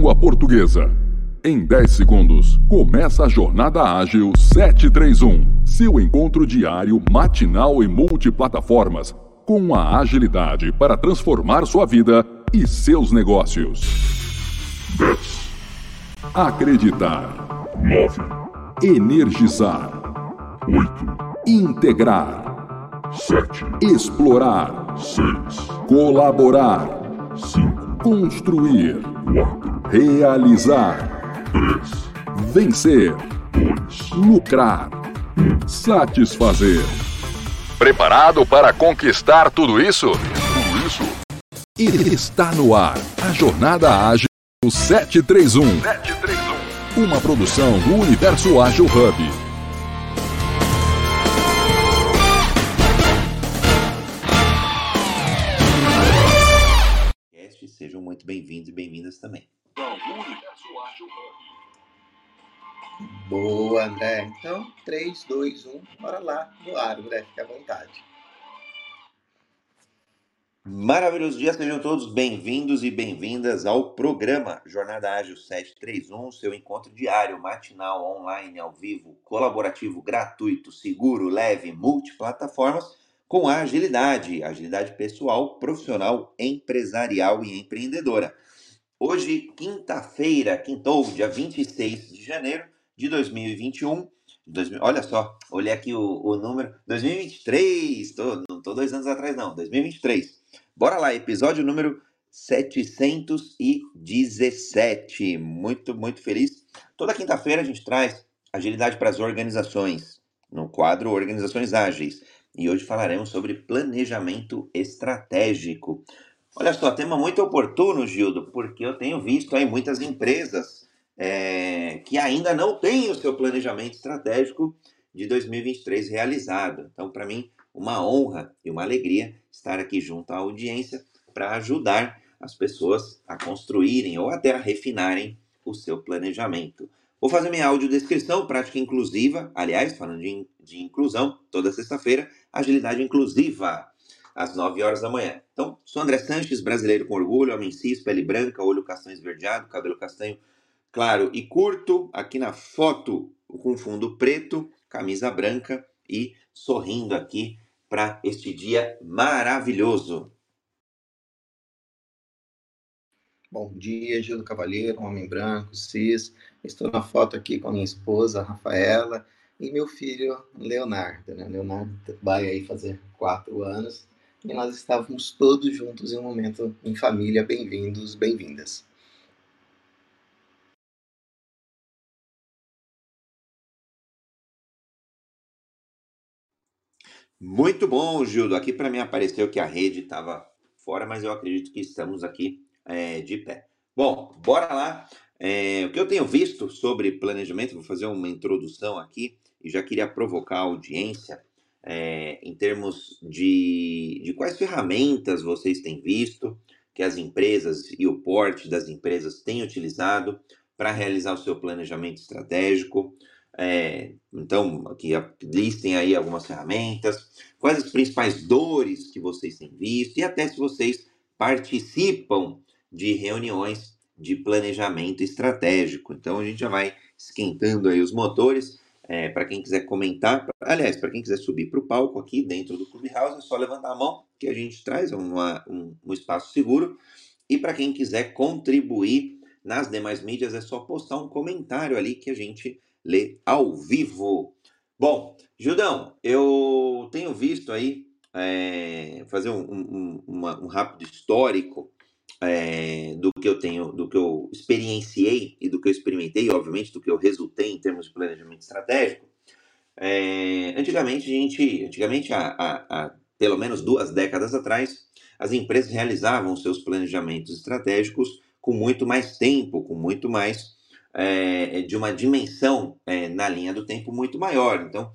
língua portuguesa. Em 10 segundos, começa a Jornada Ágil 731, seu encontro diário, matinal e multiplataformas, com a agilidade para transformar sua vida e seus negócios. 10. Acreditar. 9. Energizar. 8. Integrar. 7. Explorar. 6. Colaborar. 5. Construir. 4. Realizar. 3. Vencer. 2. Lucrar. 1. Satisfazer. Preparado para conquistar tudo isso? Tudo isso? Está no ar a Jornada Ágil 731. 731. Uma produção do Universo Ágil Hub. Bem-vindos e bem-vindas também. Boa, André. Então, 3, 2, 1, bora lá no ar, André, fique à vontade. Maravilhoso dia, sejam todos bem-vindos e bem-vindas ao programa Jornada Ágil 731, seu encontro diário, matinal, online, ao vivo, colaborativo, gratuito, seguro, leve, multiplataformas, com agilidade, agilidade pessoal, profissional, empresarial e empreendedora. Hoje, quinta-feira, quintou, dia 26 de janeiro de 2021. 2000, olha só, olhei aqui o, o número, 2023, tô, não estou dois anos atrás não, 2023. Bora lá, episódio número 717. Muito, muito feliz. Toda quinta-feira a gente traz agilidade para as organizações, no quadro Organizações Ágeis. E hoje falaremos sobre planejamento estratégico. Olha só, tema muito oportuno, Gildo, porque eu tenho visto aí muitas empresas é, que ainda não têm o seu planejamento estratégico de 2023 realizado. Então, para mim, uma honra e uma alegria estar aqui junto à audiência para ajudar as pessoas a construírem ou até a refinarem o seu planejamento. Vou fazer minha audiodescrição, prática inclusiva, aliás, falando de, de inclusão, toda sexta-feira, agilidade inclusiva às 9 horas da manhã. Então, sou André Sanches, brasileiro com orgulho, homem cis, pele branca, olho castanho esverdeado, cabelo castanho claro e curto, aqui na foto com fundo preto, camisa branca e sorrindo aqui para este dia maravilhoso. Bom dia, Gil do Cavalheiro, homem branco, cis. Estou na foto aqui com a minha esposa, Rafaela, e meu filho, Leonardo. Né? Leonardo vai aí fazer quatro anos e nós estávamos todos juntos em um momento em família. Bem-vindos, bem-vindas. Muito bom, Gildo. Aqui para mim apareceu que a rede estava fora, mas eu acredito que estamos aqui é, de pé. Bom, bora lá. É, o que eu tenho visto sobre planejamento, vou fazer uma introdução aqui e já queria provocar a audiência é, em termos de, de quais ferramentas vocês têm visto que as empresas e o porte das empresas têm utilizado para realizar o seu planejamento estratégico. É, então, aqui listem aí algumas ferramentas, quais as principais dores que vocês têm visto e até se vocês participam de reuniões de planejamento estratégico. Então, a gente já vai esquentando aí os motores é, para quem quiser comentar, aliás, para quem quiser subir para o palco aqui dentro do Clubhouse, é só levantar a mão que a gente traz uma, um, um espaço seguro. E para quem quiser contribuir nas demais mídias, é só postar um comentário ali que a gente lê ao vivo. Bom, Judão, eu tenho visto aí é, fazer um, um, uma, um rápido histórico é, do que eu tenho, do que eu experienciei e do que eu experimentei, obviamente, do que eu resultei em termos de planejamento estratégico. É, antigamente, a gente, antigamente, há, há, há, pelo menos duas décadas atrás, as empresas realizavam seus planejamentos estratégicos com muito mais tempo, com muito mais é, de uma dimensão na linha do tempo muito maior. Então,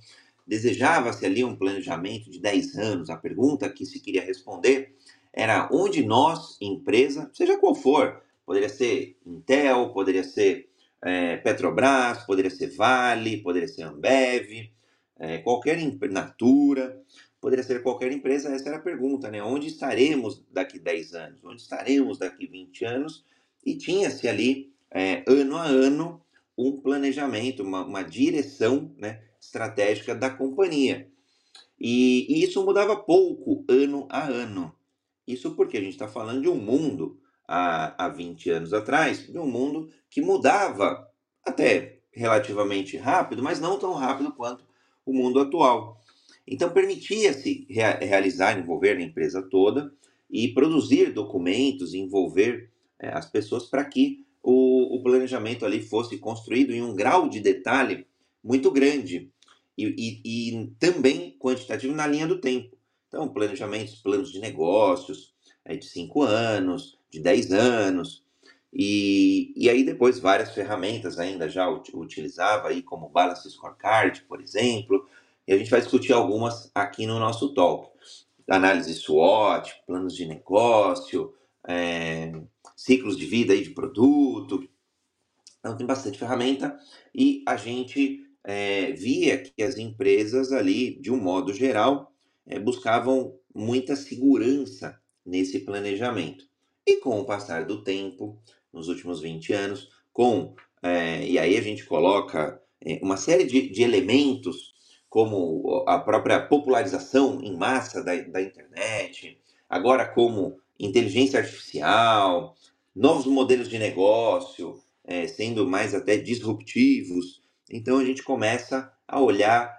desejava-se ali um planejamento de 10 anos. A pergunta que se queria responder era onde nós, empresa, seja qual for, poderia ser Intel, poderia ser é, Petrobras, poderia ser Vale, poderia ser Ambev, é, qualquer Natura, poderia ser qualquer empresa, essa era a pergunta, né? Onde estaremos daqui 10 anos? Onde estaremos daqui 20 anos? E tinha-se ali é, ano a ano um planejamento, uma, uma direção né, estratégica da companhia. E, e, isso mudava pouco ano a ano. Isso porque a gente está falando de um mundo há, há 20 anos atrás, de um mundo que mudava até relativamente rápido, mas não tão rápido quanto o mundo atual. Então permitia-se rea realizar, envolver a empresa toda e produzir documentos, envolver é, as pessoas para que o, o, planejamento ali fosse construído em um grau de detalhe muito grande e, e, e também quantitativo na linha do tempo. Então, planejamentos, planos de negócios é, de 5 anos, de 10 anos, e, e aí depois várias ferramentas ainda já utilizava aí como Balance Scorecard, por exemplo, e a gente vai discutir algumas aqui no nosso talk. Análise SWOT, planos de negócio, é, ciclos de vida aí de produto. Então tem bastante ferramenta e a gente é, via que as empresas ali, de um modo geral, é, buscavam muita segurança nesse planejamento. E com o passar do tempo, nos últimos 20 anos, com é, e aí a gente coloca é, uma série de, de, elementos, como a própria popularização em massa da, da internet, agora como inteligência artificial, novos modelos de negócio, é, sendo mais até disruptivos. Então a gente começa a olhar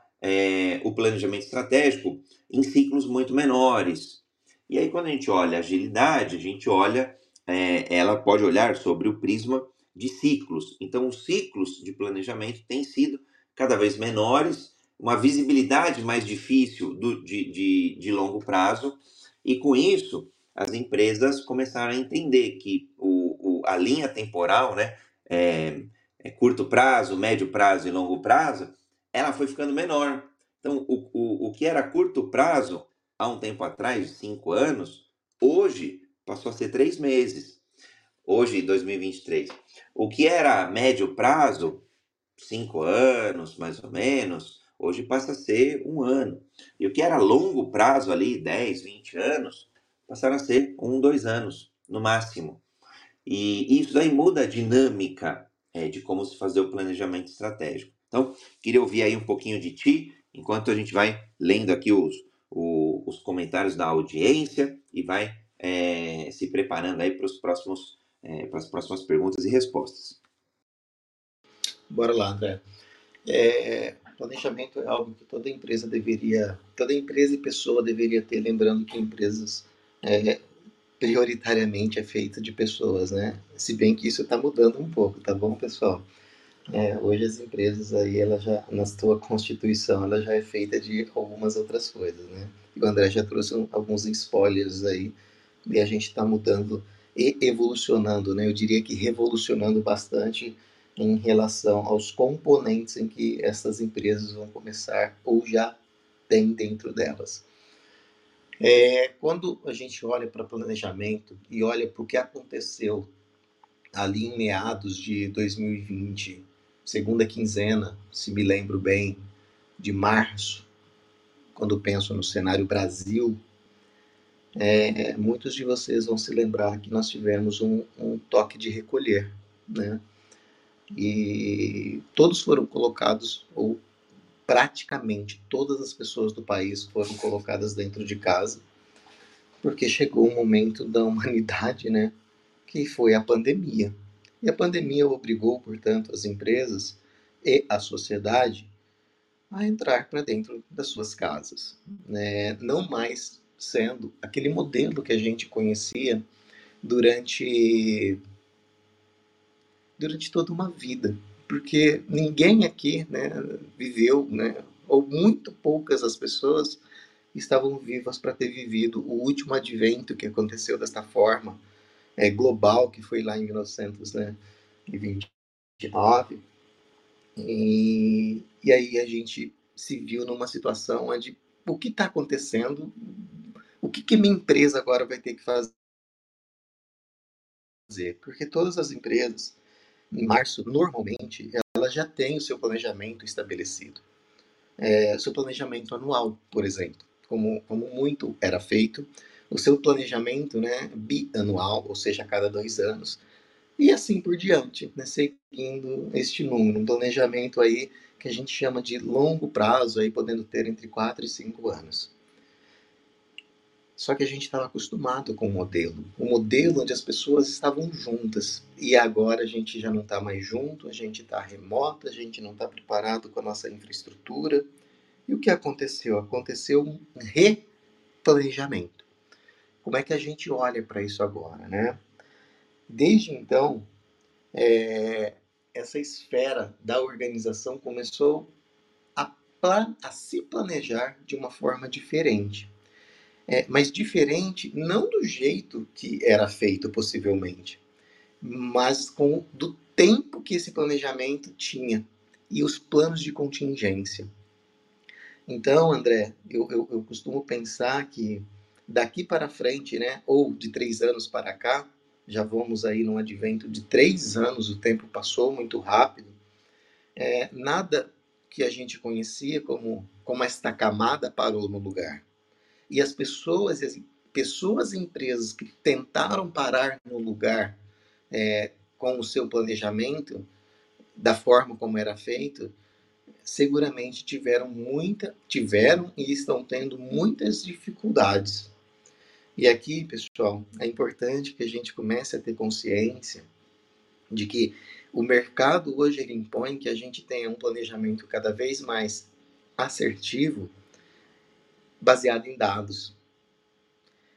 o planejamento estratégico em ciclos muito menores. E aí, quando a gente olha agilidade, a gente olha, é, ela pode olhar sobre o prisma de ciclos. Então, os ciclos de planejamento têm sido cada vez menores, uma visibilidade mais difícil do, de, de, de longo prazo, e com isso, as empresas começaram a entender que o, o a linha temporal, né, é, é curto prazo, médio prazo e longo prazo, ela foi ficando menor. Então, o, o, o que era curto prazo há um tempo atrás, cinco anos, hoje passou a ser três meses. Hoje, 2023. O que era médio prazo, cinco anos, mais ou menos, hoje passa a ser um ano. E o que era longo prazo ali, 10, 20 anos, passaram a ser um, dois anos, no máximo. E isso daí muda a dinâmica é, de como se fazer o planejamento estratégico. Então, queria ouvir aí um pouquinho de ti, enquanto a gente vai lendo aqui os, os comentários da audiência e vai é, se preparando aí para os próximos é, para as próximas perguntas e respostas. Bora lá, André. É, planejamento é algo que toda empresa deveria, toda empresa e pessoa deveria ter, lembrando que empresas é, prioritariamente é feita de pessoas, né? Se bem que isso está mudando um pouco, tá bom, pessoal? É, hoje as empresas aí, ela já, na sua constituição, ela já é feita de algumas outras coisas, né? E o André já trouxe alguns spoilers aí, e a gente está mudando e evolucionando, né? Eu diria que revolucionando bastante em relação aos componentes em que essas empresas vão começar ou já tem dentro delas. É, quando a gente olha para planejamento e olha para o que aconteceu ali em meados de 2020 segunda quinzena, se me lembro bem, de março, quando penso no cenário Brasil, é, muitos de vocês vão se lembrar que nós tivemos um, um toque de recolher, né? E todos foram colocados, ou praticamente todas as pessoas do país foram colocadas dentro de casa, porque chegou um momento da humanidade, né? Que foi a pandemia. E a pandemia obrigou, portanto, as empresas e a sociedade a entrar para dentro das suas casas, né? não mais sendo aquele modelo que a gente conhecia durante durante toda uma vida, porque ninguém aqui né, viveu, né, ou muito poucas as pessoas estavam vivas para ter vivido o último advento que aconteceu desta forma, é, global, que foi lá em 1929. E, e aí a gente se viu numa situação onde o que está acontecendo, o que, que minha empresa agora vai ter que fazer? Porque todas as empresas, em março, normalmente, elas já têm o seu planejamento estabelecido. É, seu planejamento anual, por exemplo, como, como muito era feito o seu planejamento né, bianual, ou seja, a cada dois anos, e assim por diante, né, seguindo este número, um planejamento aí que a gente chama de longo prazo, aí podendo ter entre 4 e 5 anos. Só que a gente estava acostumado com o modelo, o modelo onde as pessoas estavam juntas. E agora a gente já não está mais junto, a gente está remota, a gente não está preparado com a nossa infraestrutura. E o que aconteceu? Aconteceu um replanejamento. Como é que a gente olha para isso agora, né? Desde então, é, essa esfera da organização começou a, a se planejar de uma forma diferente. É, mas diferente não do jeito que era feito possivelmente, mas com do tempo que esse planejamento tinha e os planos de contingência. Então, André, eu, eu, eu costumo pensar que daqui para frente, né, ou de três anos para cá, já vamos aí num advento de três anos, o tempo passou muito rápido. É, nada que a gente conhecia como, como esta camada parou no lugar. E as pessoas, as pessoas e empresas que tentaram parar no lugar é, com o seu planejamento, da forma como era feito, seguramente tiveram muita, tiveram e estão tendo muitas dificuldades. E aqui, pessoal, é importante que a gente comece a ter consciência de que o mercado hoje ele impõe que a gente tenha um planejamento cada vez mais assertivo baseado em dados.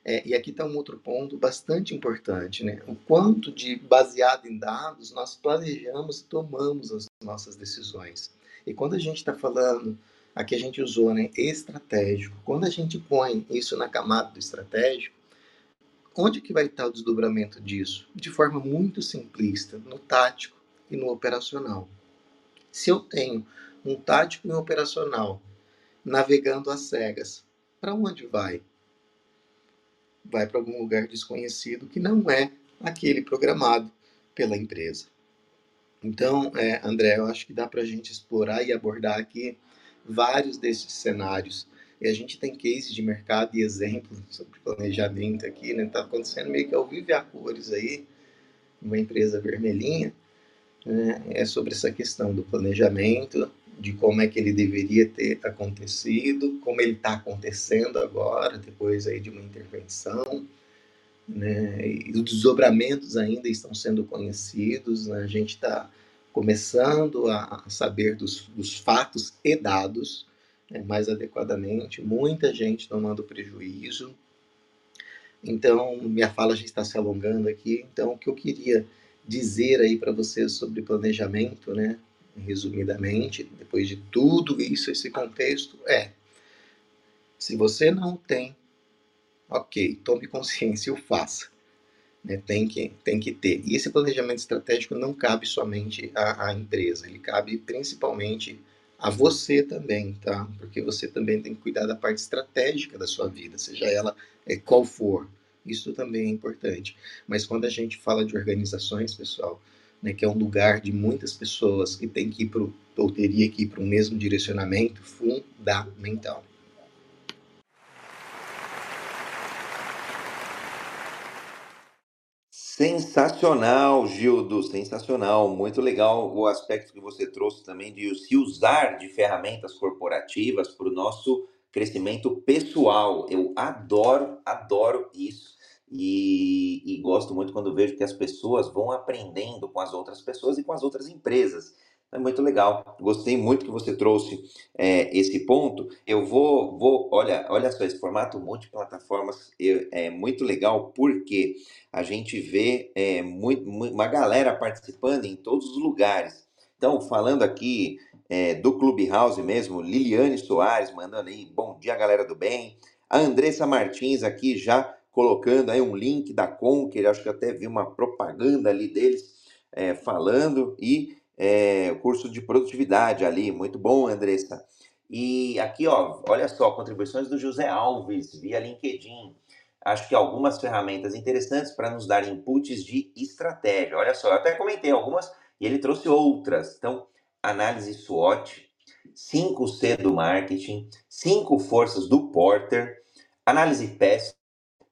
É, e aqui está um outro ponto bastante importante, né? O quanto de baseado em dados nós planejamos e tomamos as nossas decisões. E quando a gente está falando, aqui a gente usou, né, estratégico. Quando a gente põe isso na camada do estratégico, onde que vai estar o desdobramento disso? De forma muito simplista, no tático e no operacional. Se eu tenho um tático e um operacional navegando às cegas, para onde vai? Vai para algum lugar desconhecido que não é aquele programado pela empresa. Então, é, André, eu acho que dá para a gente explorar e abordar aqui vários desses cenários. E a gente tem cases de mercado e exemplos sobre planejamento aqui, né? Está acontecendo meio que ao vivo a cores aí, uma empresa vermelhinha, né? é sobre essa questão do planejamento de como é que ele deveria ter acontecido, como ele está acontecendo agora, depois aí de uma intervenção, né? E os desdobramentos ainda estão sendo conhecidos, né? a gente está começando a saber dos, dos, fatos e dados né? mais adequadamente, muita gente tomando prejuízo. Então, minha fala já está se alongando aqui, então o que eu queria dizer aí para vocês sobre planejamento, né? resumidamente, depois de tudo isso, esse contexto, é: se você não tem, ok, tome consciência e o faça. Né? Tem, que, tem que ter. E esse planejamento estratégico não cabe somente à, à empresa, ele cabe principalmente a você também, tá? Porque você também tem que cuidar da parte estratégica da sua vida, seja ela é, qual for. Isso também é importante. Mas quando a gente fala de organizações, pessoal, né, que é um lugar de muitas pessoas que tem que ir pro, ou teria que ir para o mesmo direcionamento fundamental. Sensacional, Gildo, sensacional, muito legal o aspecto que você trouxe também de se usar de ferramentas corporativas para o nosso crescimento pessoal. Eu adoro, adoro isso. E, e, gosto muito quando vejo que as pessoas vão aprendendo com as outras pessoas e com as outras empresas. É muito legal. Gostei muito que você trouxe é, esse ponto. Eu vou, vou, olha, olha só, esse formato multiplataformas é muito legal porque a gente vê é, muito, uma galera participando em todos os lugares. Então, falando aqui é, do Clubhouse mesmo, Liliane Soares mandando aí, bom dia, galera do bem. A Andressa Martins aqui já colocando aí um link da Conquer, acho que até vi uma propaganda ali deles é, falando, e é, curso de produtividade ali, muito bom, Andressa. E aqui, ó, olha só, contribuições do José Alves via LinkedIn. Acho que algumas ferramentas interessantes para nos dar inputs de estratégia. Olha só, eu até comentei algumas e ele trouxe outras. Então, análise SWOT, 5C do marketing, 5 forças do Porter, análise PES,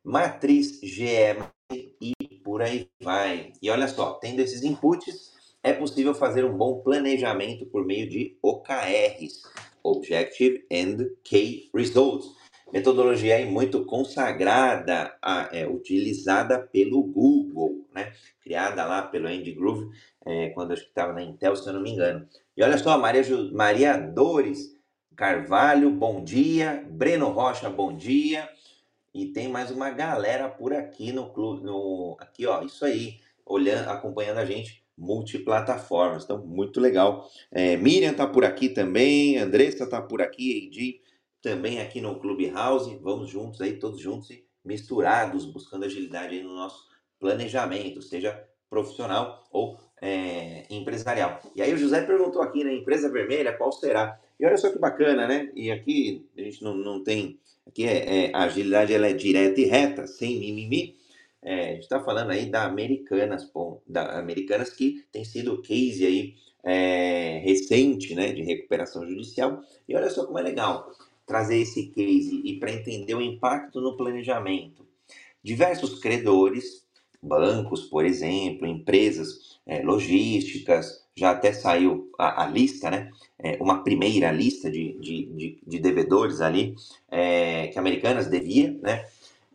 matriz GM e por aí vai. E olha só, tendo esses inputs, é possível fazer um bom planejamento por meio de OKRs, Objective and Key Results. Metodologia aí muito consagrada, a, é, utilizada pelo Google, né? criada lá pelo Andy Groove, é, quando acho que estava na Intel, se eu não me engano. E olha só, Maria, Maria Dores Carvalho, bom dia. Breno Rocha, bom dia. E tem mais uma galera por aqui no clube, no aqui ó, isso aí, olhando, acompanhando a gente multiplataformas. Então, muito legal. É, Miriam tá por aqui também, Andressa tá por aqui, Edi também aqui no Clubhouse. Vamos juntos aí, todos juntos e misturados, buscando agilidade aí no nosso planejamento, seja profissional ou é, empresarial. E aí o José perguntou aqui, né, empresa vermelha, qual será? E olha só que bacana, né? E aqui a gente não, não tem, aqui é, é a agilidade ela é direta e reta, sem mimimi. É, a gente está falando aí da Americanas, bom, da Americanas que tem sido case aí é, recente, né, de recuperação judicial. E olha só como é legal trazer esse case e para entender o impacto no planejamento. Diversos credores, bancos, por exemplo, empresas é, logísticas, já até saiu a, a lista, né? É, uma primeira lista de, de, de, de devedores ali é, que Americanas devia, né?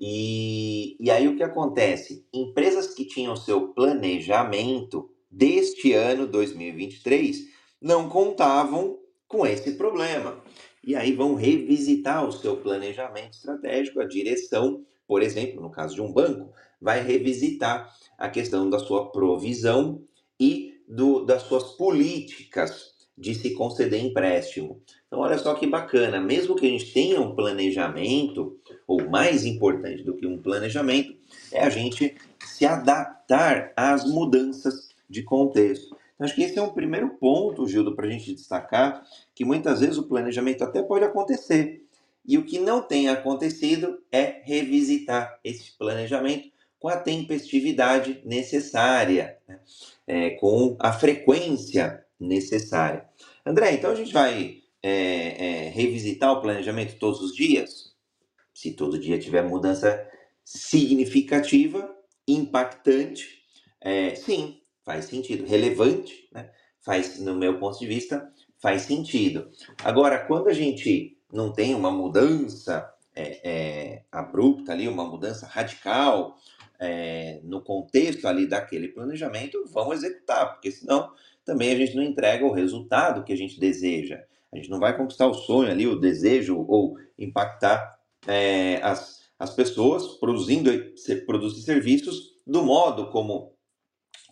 E, e aí o que acontece? Empresas que tinham seu planejamento deste ano 2023 não contavam com esse problema. E aí vão revisitar o seu planejamento estratégico, a direção, por exemplo, no caso de um banco, vai revisitar a questão da sua provisão e do, das suas políticas de se conceder empréstimo. Então, olha só que bacana, mesmo que a gente tenha um planejamento, ou mais importante do que um planejamento, é a gente se adaptar às mudanças de contexto. Então, acho que esse é um primeiro ponto, Gildo, para a gente destacar, que muitas vezes o planejamento até pode acontecer. E o que não tem acontecido é revisitar esse planejamento com a tempestividade necessária, né? é, com a frequência necessária. André, então a gente vai é, é, revisitar o planejamento todos os dias? Se todo dia tiver mudança significativa, impactante, é, sim, faz sentido. Relevante, né? faz, no meu ponto de vista, faz sentido. Agora, quando a gente não tem uma mudança é, é, abrupta ali, uma mudança radical é, no contexto ali daquele planejamento, vamos executar, porque senão também a gente não entrega o resultado que a gente deseja. A gente não vai conquistar o sonho ali, o desejo ou impactar é, as, as pessoas produzindo produzir serviços do modo como,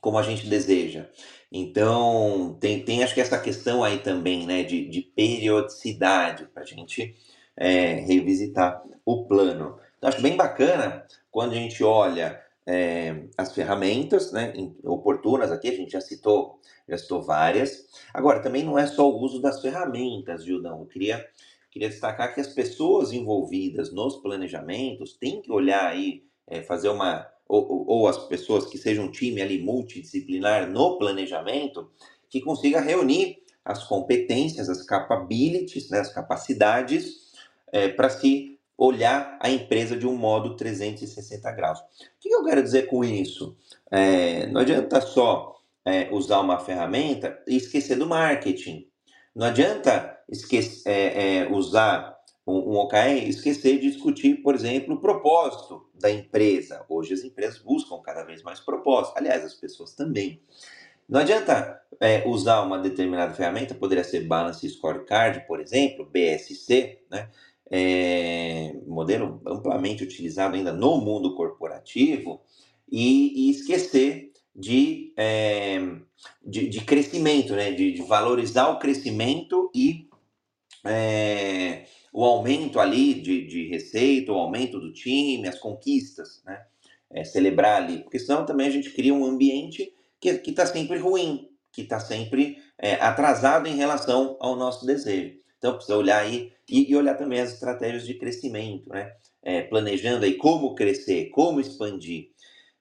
como a gente deseja. Então, tem, tem acho que essa questão aí também, né, de, de periodicidade para a gente é, revisitar o plano. Então, acho bem bacana quando a gente olha é, as ferramentas né, oportunas aqui, a gente já citou, já citou várias. Agora, também não é só o uso das ferramentas, Gildão. Eu queria, queria destacar que as pessoas envolvidas nos planejamentos têm que olhar aí, é, fazer uma. Ou, ou as pessoas que sejam um time ali multidisciplinar no planejamento, que consiga reunir as competências, as capabilities, né, as capacidades, é, para se olhar a empresa de um modo 360 graus. O que eu quero dizer com isso? É, não adianta só é, usar uma ferramenta e esquecer do marketing. Não adianta esquecer, é, é, usar um, um OKR e esquecer de discutir, por exemplo, o propósito da empresa. Hoje as empresas buscam cada vez mais propósito. Aliás, as pessoas também. Não adianta é, usar uma determinada ferramenta, poderia ser Balance Scorecard, por exemplo, BSC, né? É, modelo amplamente utilizado ainda no mundo corporativo, e, e esquecer de, é, de, de, crescimento, né? de, de, valorizar o crescimento e é, o aumento ali de, de receita, o aumento do time, as conquistas, né? É, celebrar ali, porque senão também a gente cria um ambiente que está sempre ruim, que está sempre atrasado em relação ao nosso desejo. Então, precisa olhar aí e, e olhar também as estratégias de crescimento, né? É, planejando aí como crescer, como expandir.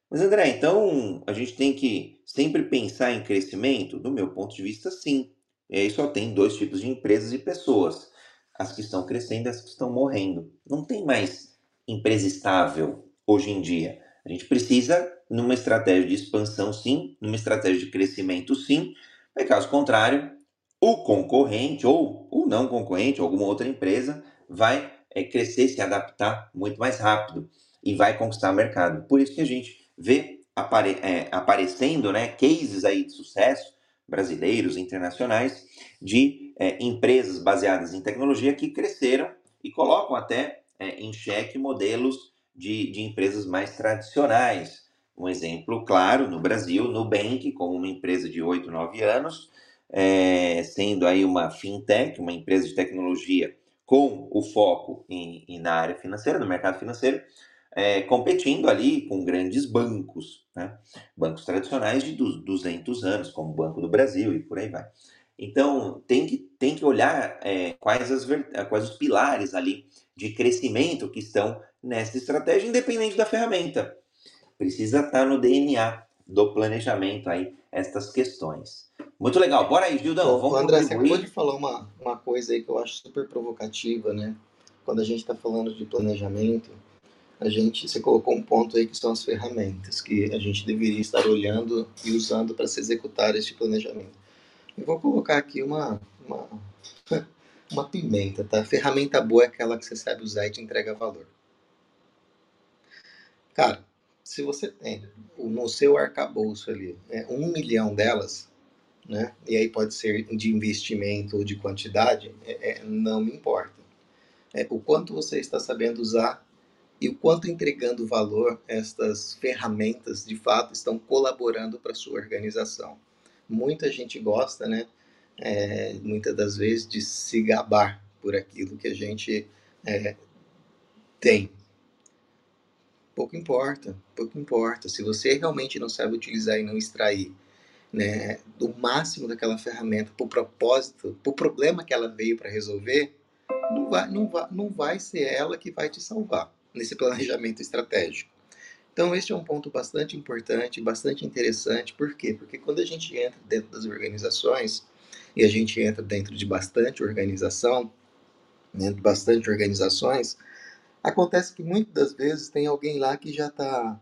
Mas, André, então a gente tem que sempre pensar em crescimento? Do meu ponto de vista, sim. E aí só tem dois tipos de empresas e pessoas: as que estão crescendo e as que estão morrendo. Não tem mais empresa estável hoje em dia. A gente precisa numa estratégia de expansão, sim, numa estratégia de crescimento, sim. Mas caso contrário, o concorrente ou o não concorrente, alguma outra empresa, vai é, crescer, se adaptar muito mais rápido e vai conquistar o mercado. Por isso que a gente vê apare é, aparecendo né, cases aí de sucesso brasileiros, internacionais, de é, empresas baseadas em tecnologia que cresceram e colocam até em xeque modelos de, de empresas mais tradicionais. Um exemplo claro no Brasil, Nubank, como uma empresa de 8, 9 anos, é, sendo aí uma fintech, uma empresa de tecnologia com o foco em, em na área financeira, no mercado financeiro, é, competindo ali com grandes bancos, né? bancos tradicionais de 200 anos, como o Banco do Brasil e por aí vai. Então, tem que, tem que olhar é, quais, as, quais os pilares ali de crescimento que estão nessa estratégia, independente da ferramenta. Precisa estar no DNA do planejamento aí, estas questões. Muito legal. Bora aí, Gildão. Vamos André, você acabou de falar uma, uma coisa aí que eu acho super provocativa, né? Quando a gente está falando de planejamento, a gente, você colocou um ponto aí que são as ferramentas que a gente deveria estar olhando e usando para se executar este planejamento. Eu vou colocar aqui uma, uma, uma pimenta, tá? Ferramenta boa é aquela que você sabe usar e te entrega valor. Cara, se você tem no seu arcabouço ali é, um milhão delas, né? E aí pode ser de investimento ou de quantidade, é, é, não me importa. É, o quanto você está sabendo usar e o quanto entregando valor estas ferramentas de fato estão colaborando para sua organização. Muita gente gosta, né? É, muitas das vezes de se gabar por aquilo que a gente é, tem, pouco importa, pouco importa. Se você realmente não sabe utilizar e não extrair né, do máximo daquela ferramenta para o propósito, para o problema que ela veio para resolver, não vai, não, vai, não vai ser ela que vai te salvar nesse planejamento estratégico. Então, este é um ponto bastante importante, bastante interessante. Por quê? Porque quando a gente entra dentro das organizações, e a gente entra dentro de bastante organização, dentro de bastante organizações, Acontece que muitas das vezes tem alguém lá que já está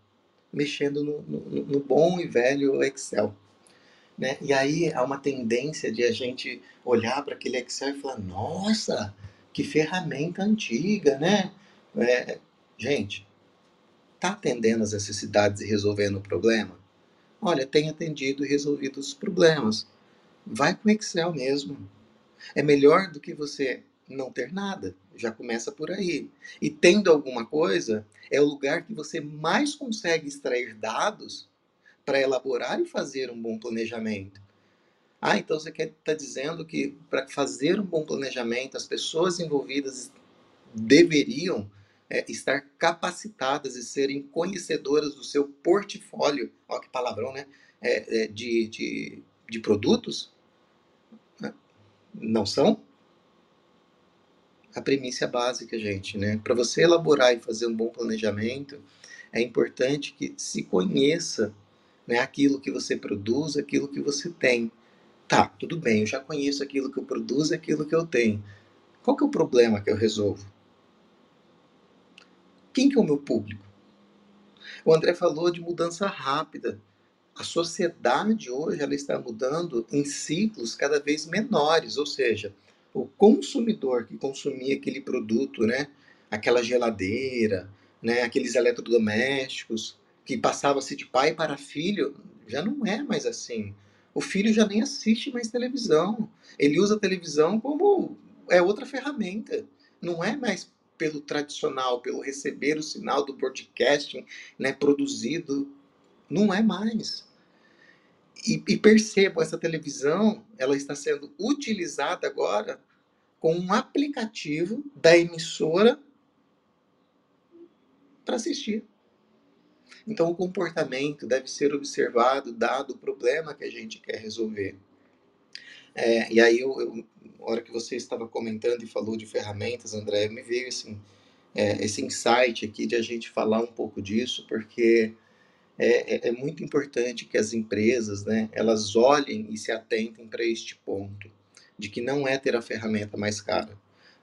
mexendo no, no, no, bom e velho Excel. Né? E aí há uma tendência de a gente olhar para aquele Excel e falar: nossa, que ferramenta antiga, né? É, gente, está atendendo as necessidades e resolvendo o problema? Olha, tem atendido e resolvido os problemas. Vai com Excel mesmo. É melhor do que você não ter nada. Já começa por aí. E tendo alguma coisa, é o lugar que você mais consegue extrair dados para elaborar e fazer um bom planejamento. Ah, então você quer estar tá dizendo que para fazer um bom planejamento, as pessoas envolvidas deveriam é, estar capacitadas e serem conhecedoras do seu portfólio, olha que palavrão, né? É, é, de, de, de produtos? Não são? a premissa básica, gente, né? Para você elaborar e fazer um bom planejamento, é importante que se conheça né, aquilo que você produz, aquilo que você tem. Tá, tudo bem, eu já conheço aquilo que eu produzo, aquilo que eu tenho. Qual que é o problema que eu resolvo? Quem que é o meu público? O André falou de mudança rápida. A sociedade hoje ela está mudando em ciclos cada vez menores, ou seja, o consumidor que consumia aquele produto, né, aquela geladeira, né, aqueles eletrodomésticos, que passava-se de pai para filho, já não é mais assim. O filho já nem assiste mais televisão. Ele usa a televisão como é outra ferramenta. Não é mais pelo tradicional, pelo receber o sinal do broadcasting né, produzido. Não é mais. E, e percebam, essa televisão ela está sendo utilizada agora com um aplicativo da emissora para assistir. Então, o comportamento deve ser observado, dado o problema que a gente quer resolver. É, e aí, eu, eu, hora que você estava comentando e falou de ferramentas, André, me veio assim, é, esse insight aqui de a gente falar um pouco disso, porque é, é, é muito importante que as empresas, né, elas olhem e se atentem para este ponto de que não é ter a ferramenta mais cara,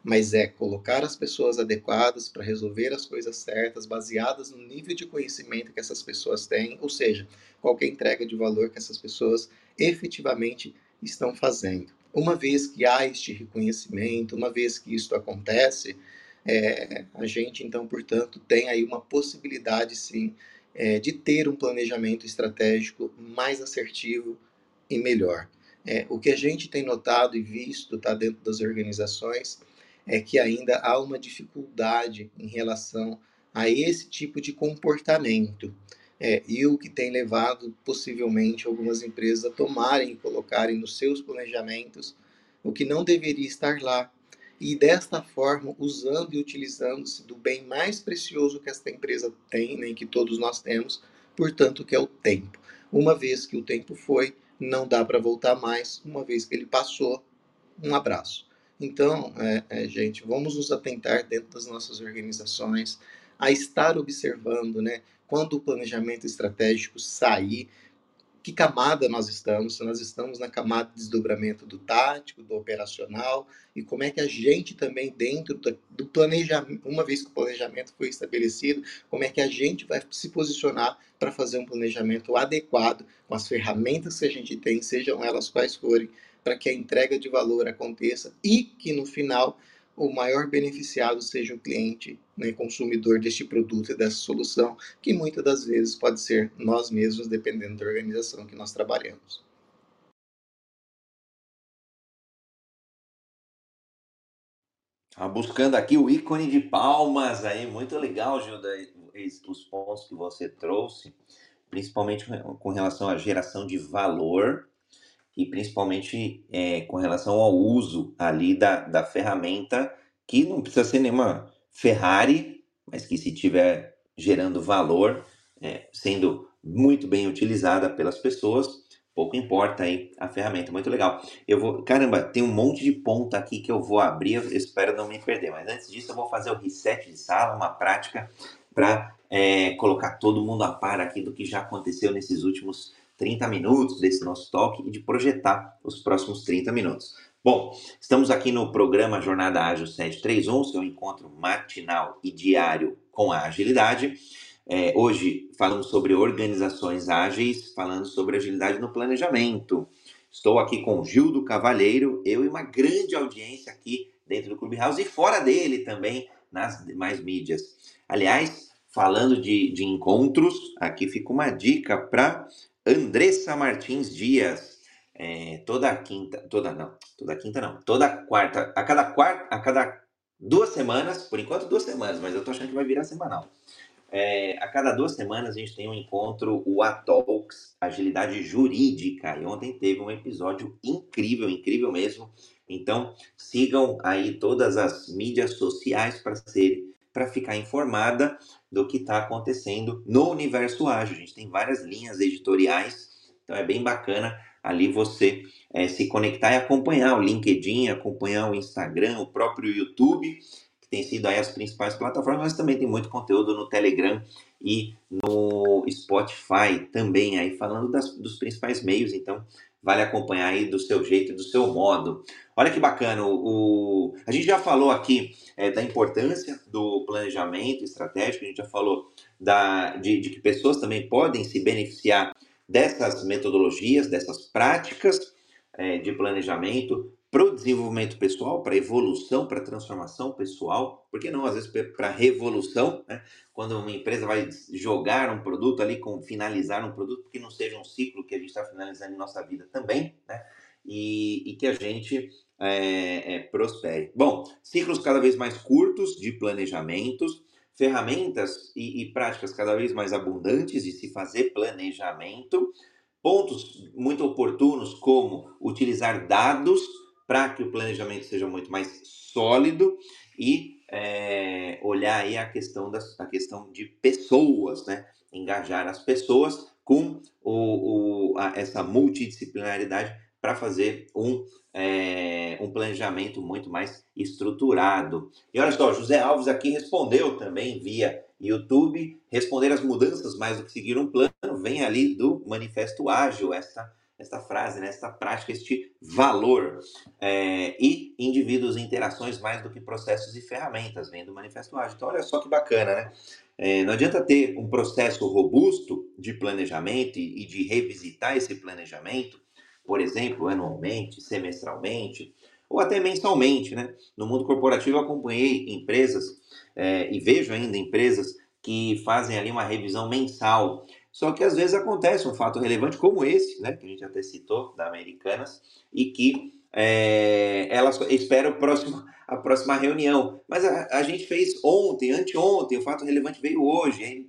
mas é colocar as pessoas adequadas para resolver as coisas certas, baseadas no nível de conhecimento que essas pessoas têm, ou seja, qualquer entrega de valor que essas pessoas efetivamente estão fazendo. Uma vez que há este reconhecimento, uma vez que isto acontece, é, a gente então, portanto, tem aí uma possibilidade sim é, de ter um planejamento estratégico mais assertivo e melhor. É, o que a gente tem notado e visto tá, dentro das organizações é que ainda há uma dificuldade em relação a esse tipo de comportamento. É, e o que tem levado possivelmente algumas empresas a tomarem e colocarem nos seus planejamentos o que não deveria estar lá. E desta forma, usando e utilizando-se do bem mais precioso que esta empresa tem, né, que todos nós temos, portanto, que é o tempo. Uma vez que o tempo foi, não dá para voltar mais, uma vez que ele passou, um abraço. Então, é, é, gente, vamos nos atentar dentro das nossas organizações a estar observando, né, quando o planejamento estratégico sair, que camada nós estamos, se nós estamos na camada de desdobramento do tático, do operacional, e como é que a gente também, dentro do planejamento, uma vez que o planejamento foi estabelecido, como é que a gente vai se posicionar para fazer um planejamento adequado com as ferramentas que a gente tem, sejam elas quais forem, para que a entrega de valor aconteça e que no final o maior beneficiado seja o cliente, né, consumidor deste produto e dessa solução, que muitas das vezes pode ser nós mesmos, dependendo da organização que nós trabalhamos. Ah, buscando aqui o ícone de palmas aí, muito legal, Gilda, os pontos que você trouxe, principalmente com relação à geração de valor e principalmente é, com relação ao uso ali da, da ferramenta, que não precisa ser nenhuma Ferrari, mas que se tiver gerando valor, é, sendo muito bem utilizada pelas pessoas, pouco importa aí a ferramenta, muito legal. Eu vou, caramba, tem um monte de ponta aqui que eu vou abrir, eu espero não me perder, mas antes disso eu vou fazer o reset de sala, uma prática para é, colocar todo mundo a par aqui do que já aconteceu nesses últimos 30 minutos desse nosso talk e de projetar os próximos 30 minutos. Bom, estamos aqui no programa Jornada Ágil 731, seu encontro matinal e diário com a agilidade. É, hoje falamos sobre organizações ágeis, falando sobre agilidade no planejamento. Estou aqui com Gildo Cavalheiro, eu e uma grande audiência aqui dentro do Clubhouse e fora dele também nas demais mídias. Aliás, falando de, de encontros, aqui fica uma dica para Andressa Martins Dias. É, toda quinta, toda não, toda quinta não, toda quarta, a cada quarta, a cada duas semanas, por enquanto duas semanas, mas eu tô achando que vai virar semanal. É, a cada duas semanas a gente tem um encontro, o Atalks, Agilidade Jurídica, e ontem teve um episódio incrível, incrível mesmo. Então sigam aí todas as mídias sociais para ser para ficar informada do que está acontecendo no universo ágil. A gente tem várias linhas editoriais, então é bem bacana ali você é, se conectar e acompanhar o LinkedIn, acompanhar o Instagram, o próprio YouTube, que tem sido aí as principais plataformas, mas também tem muito conteúdo no Telegram e no Spotify também, aí falando das, dos principais meios, então vale acompanhar aí do seu jeito e do seu modo. Olha que bacana, o, a gente já falou aqui é, da importância do planejamento estratégico, a gente já falou da, de, de que pessoas também podem se beneficiar dessas metodologias, dessas práticas é, de planejamento para o desenvolvimento pessoal, para evolução, para transformação pessoal, por que não, às vezes, para revolução, né? quando uma empresa vai jogar um produto ali, com finalizar um produto, que não seja um ciclo que a gente está finalizando em nossa vida também, né? e, e que a gente é, é, prospere. Bom, ciclos cada vez mais curtos de planejamentos, ferramentas e, e práticas cada vez mais abundantes de se fazer planejamento, pontos muito oportunos como utilizar dados para que o planejamento seja muito mais sólido e é, olhar aí a questão, das, a questão de pessoas, né? engajar as pessoas com o, o a, essa multidisciplinaridade para fazer um, é, um planejamento muito mais estruturado. E olha só, José Alves aqui respondeu também via YouTube, responder as mudanças mais do que seguir um plano, vem ali do Manifesto Ágil, essa esta frase, né, esta prática, este valor. É, e indivíduos e interações mais do que processos e ferramentas, vem do Manifesto Ágil. Então, olha só que bacana, né? É, não adianta ter um processo robusto de planejamento e, de revisitar esse planejamento, por exemplo, anualmente, semestralmente, ou até mensalmente, né? No mundo corporativo, eu acompanhei empresas é, e vejo ainda empresas que fazem ali uma revisão mensal. Só que às vezes acontece um fato relevante como esse, né, que a gente até citou, da Americanas, e que é, ela espera o próximo, a próxima reunião. Mas a, a gente fez ontem, anteontem, o fato relevante veio hoje.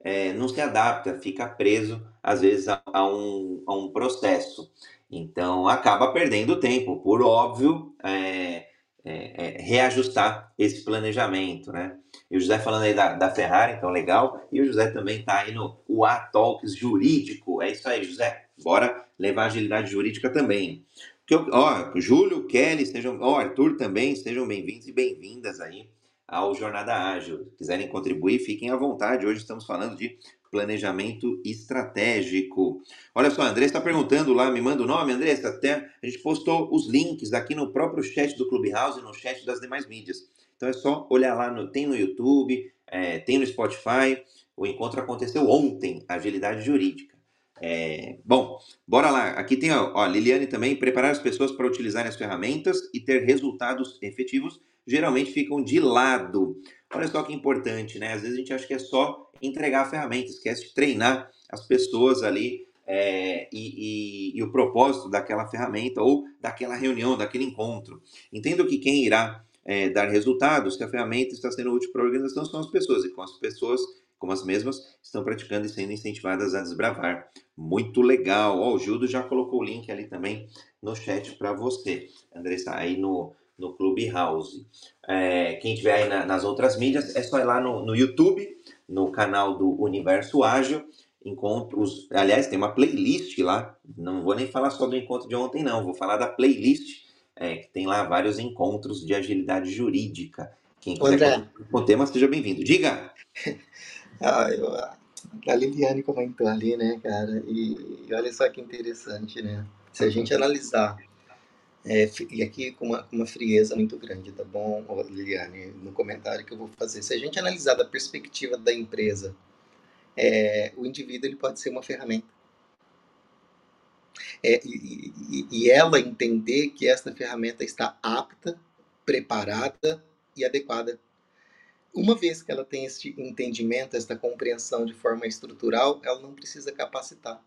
É, não se adapta, fica preso, às vezes, a, a, um, a um processo. Então, acaba perdendo tempo, por óbvio, é, é, é, reajustar esse planejamento, né? E o José falando aí da, da Ferrari, então legal. E o José também está aí no UA Talks jurídico. É isso aí, José. Bora levar agilidade jurídica também. Que eu, ó, Júlio, Kelly, sejam, ó, Arthur também, sejam bem-vindos e bem-vindas aí ao Jornada Ágil. Se quiserem contribuir, fiquem à vontade. Hoje estamos falando de planejamento estratégico. Olha só, a Andressa está perguntando lá, me manda o nome, Andressa, até a gente postou os links aqui no próprio chat do Clubhouse e no chat das demais mídias. Então é só olhar lá, no, tem no YouTube, é, tem no Spotify. O encontro aconteceu ontem, agilidade jurídica. É, bom, bora lá. Aqui tem ó, Liliane também, preparar as pessoas para utilizarem as ferramentas e ter resultados efetivos geralmente ficam de lado. Olha só que importante, né? Às vezes a gente acha que é só entregar a ferramenta, esquece de treinar as pessoas ali é, e, e, e, o propósito daquela ferramenta ou daquela reunião, daquele encontro. Entendo que quem irá é, dar resultados, que a ferramenta está sendo útil para a organização, são as pessoas, e com as pessoas, como as mesmas, estão praticando e sendo incentivadas a desbravar. Muito legal. O Gildo já colocou o link ali também no chat para você. André está aí no, no Clubhouse. É, quem tiver aí na, nas outras mídias, é só ir lá no, no YouTube, no canal do Universo Ágil. Encontros, aliás, tem uma playlist lá. Não vou nem falar só do encontro de ontem, não. Vou falar da playlist, é, que tem lá vários encontros de agilidade jurídica. Quem quiser com o tema, seja bem-vindo. Diga! ah, eu, a Liliane comentou ali, né, cara? E, e olha só que interessante, né? Se a gente analisar é, e aqui com uma, uma, frieza muito grande, tá bom, Liliane? No comentário que eu vou fazer. Se a gente analisar da perspectiva da empresa, é, o indivíduo ele pode ser uma ferramenta. É, e, e, e ela entender que esta ferramenta está apta, preparada e adequada. Uma vez que ela tem este entendimento, esta compreensão de forma estrutural, ela não precisa capacitar.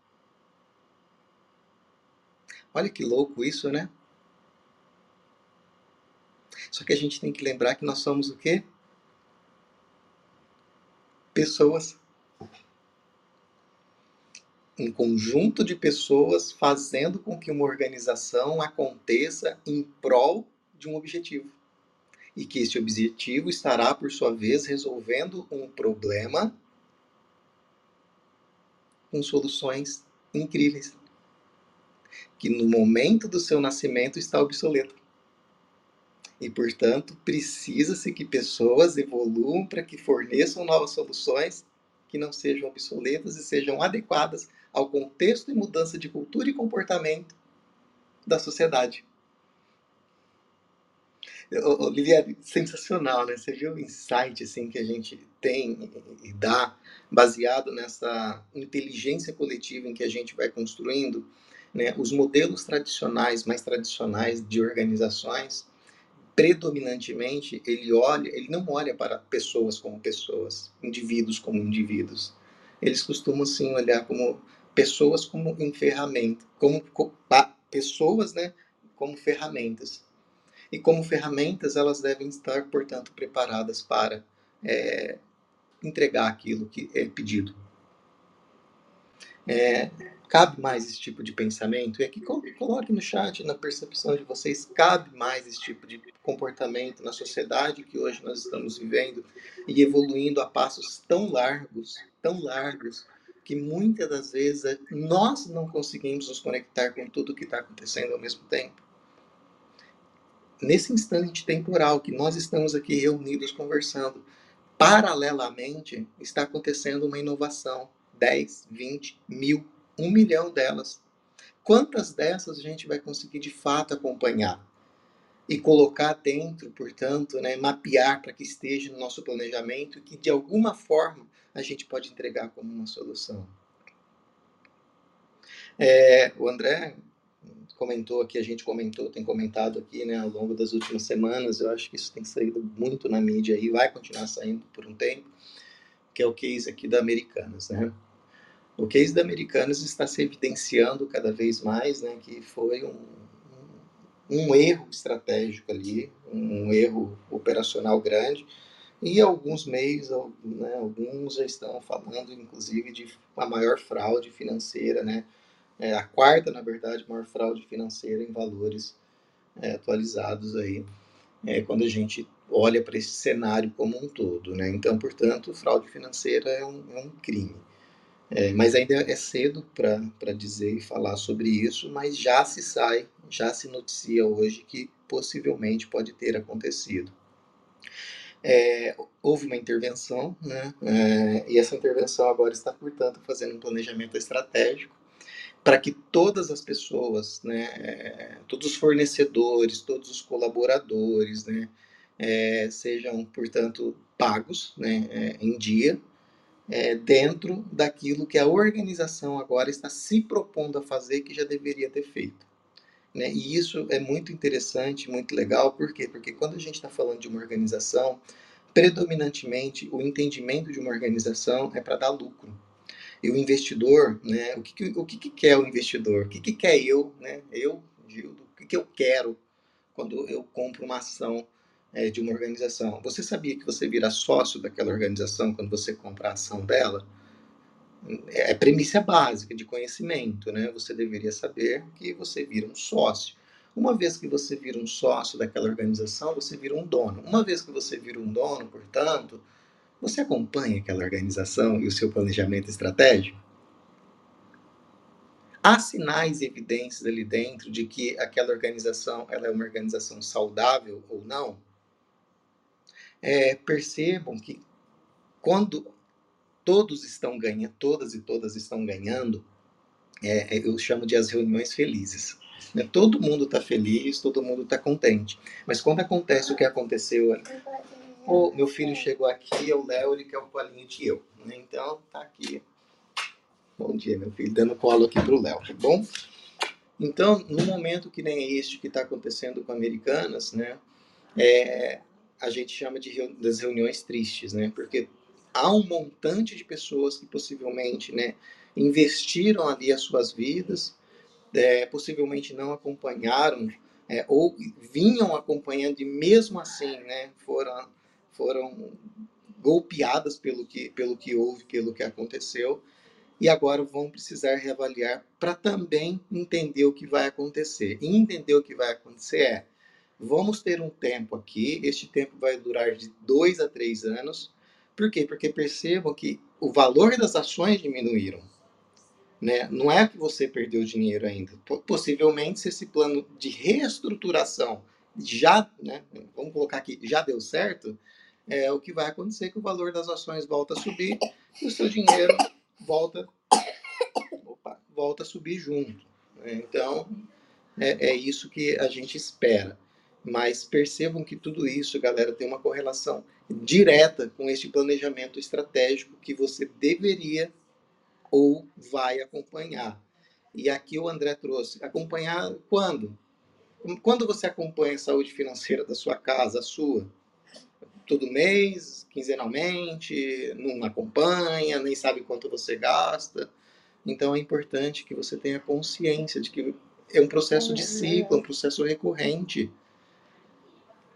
Olha que louco isso, né? Só que a gente tem que lembrar que nós somos o quê? Pessoas. Um conjunto de pessoas fazendo com que uma organização aconteça em prol de um objetivo. E que esse objetivo estará, por sua vez, resolvendo um problema com soluções incríveis. Que no momento do seu nascimento está obsoleto. E, portanto, precisa-se que pessoas evoluam para que forneçam novas soluções que não sejam obsoletas e sejam adequadas ao contexto e mudança de cultura e comportamento da sociedade. Liliane, sensacional, né? Você viu o insight assim, que a gente tem e dá, baseado nessa inteligência coletiva em que a gente vai construindo, né? Os modelos tradicionais, mais tradicionais de organizações, predominantemente ele olha, ele não olha para pessoas como pessoas, indivíduos como indivíduos. Eles costumam sim olhar como pessoas como em ferramenta, como, pessoas, né, como ferramentas. E como ferramentas elas devem estar, portanto, preparadas para é, entregar aquilo que é pedido. É, Cabe mais esse tipo de pensamento? E aqui coloque no chat, na percepção de vocês, cabe mais esse tipo de comportamento na sociedade que hoje nós estamos vivendo e evoluindo a passos tão largos, tão largos, que muitas das vezes é, nós não conseguimos nos conectar com tudo que está acontecendo ao mesmo tempo. Nesse instante temporal que nós estamos aqui reunidos conversando, paralelamente está acontecendo uma inovação. 10, 20, mil um milhão delas, quantas dessas a gente vai conseguir de fato acompanhar? E colocar dentro, portanto, né, mapear para que esteja no nosso planejamento que de alguma forma a gente pode entregar como uma solução. É, o André comentou aqui, a gente comentou, tem comentado aqui, né, ao longo das últimas semanas, eu acho que isso tem saído muito na mídia e vai continuar saindo por um tempo, que é o case aqui da Americanas, né? O case da Americanas está se evidenciando cada vez mais, né, que foi um, um erro estratégico ali, um erro operacional grande, e alguns meios, né, alguns já estão falando, inclusive, de uma maior fraude financeira, né, é a quarta, na verdade, maior fraude financeira em valores é, atualizados aí, é, quando a gente olha para esse cenário como um todo. Né? Então, portanto, fraude financeira é um, é um crime. É, mas ainda é cedo para dizer e falar sobre isso, mas já se sai, já se noticia hoje que possivelmente pode ter acontecido. É, houve uma intervenção, né? É, e essa intervenção agora está, portanto, fazendo um planejamento estratégico para que todas as pessoas, né, todos os fornecedores, todos os colaboradores, né, é, sejam, portanto, pagos né, é, em dia, é, dentro daquilo que a organização agora está se propondo a fazer que já deveria ter feito. Né? E isso é muito interessante, muito legal, por quê? Porque quando a gente está falando de uma organização, predominantemente o entendimento de uma organização é para dar lucro. E o investidor, né, o, que, o que, que, quer o investidor? O que, que quer eu, né, eu, Gildo, o que, que eu quero quando eu compro uma ação é, de uma organização? Você sabia que você vira sócio daquela organização quando você compra a ação dela? É, é premissa básica de conhecimento, né? Você deveria saber que você vira um sócio. Uma vez que você vira um sócio daquela organização, você vira um dono. Uma vez que você vira um dono, portanto, você acompanha aquela organização e o seu planejamento estratégico? Há sinais e evidências ali dentro de que aquela organização ela é uma organização saudável ou não? É, percebam que quando todos estão ganhando, todas e todas estão ganhando, é, eu chamo de as reuniões felizes. Né? Todo mundo está feliz, todo mundo está contente. Mas quando acontece o que aconteceu o meu filho chegou aqui, é o Léo, ele quer um colinho de eu. Né? Então, tá aqui. Bom dia, meu filho, dando colo aqui pro Léo, tá bom? Então, no momento que nem este que está acontecendo com Americanas, né, é, a gente chama de das reuniões tristes, né, porque há um montante de pessoas que possivelmente, né, investiram ali as suas vidas, é, possivelmente não acompanharam é, ou vinham acompanhando e mesmo assim, né, foram foram golpeadas pelo que, pelo que houve, pelo que aconteceu, e agora vão precisar reavaliar para também entender o que vai acontecer. E entender o que vai acontecer é: vamos ter um tempo aqui, este tempo vai durar de dois a três anos. Por quê? Porque percebam que o valor das ações diminuíram. Né? Não é que você perdeu dinheiro ainda. Possivelmente, se esse plano de reestruturação já, né, vamos colocar aqui, já deu certo, é, o que vai acontecer que o valor das ações volta a subir e o seu dinheiro volta, opa, volta a subir junto. Né? Então, é, é isso que a gente espera. Mas percebam que tudo isso, galera, tem uma correlação direta com este planejamento estratégico que você deveria ou vai acompanhar. E aqui o André trouxe. Acompanhar quando? Quando você acompanha a saúde financeira da sua casa, a sua? todo mês, quinzenalmente, não acompanha, nem sabe quanto você gasta. Então é importante que você tenha consciência de que é um processo de ciclo, um processo recorrente.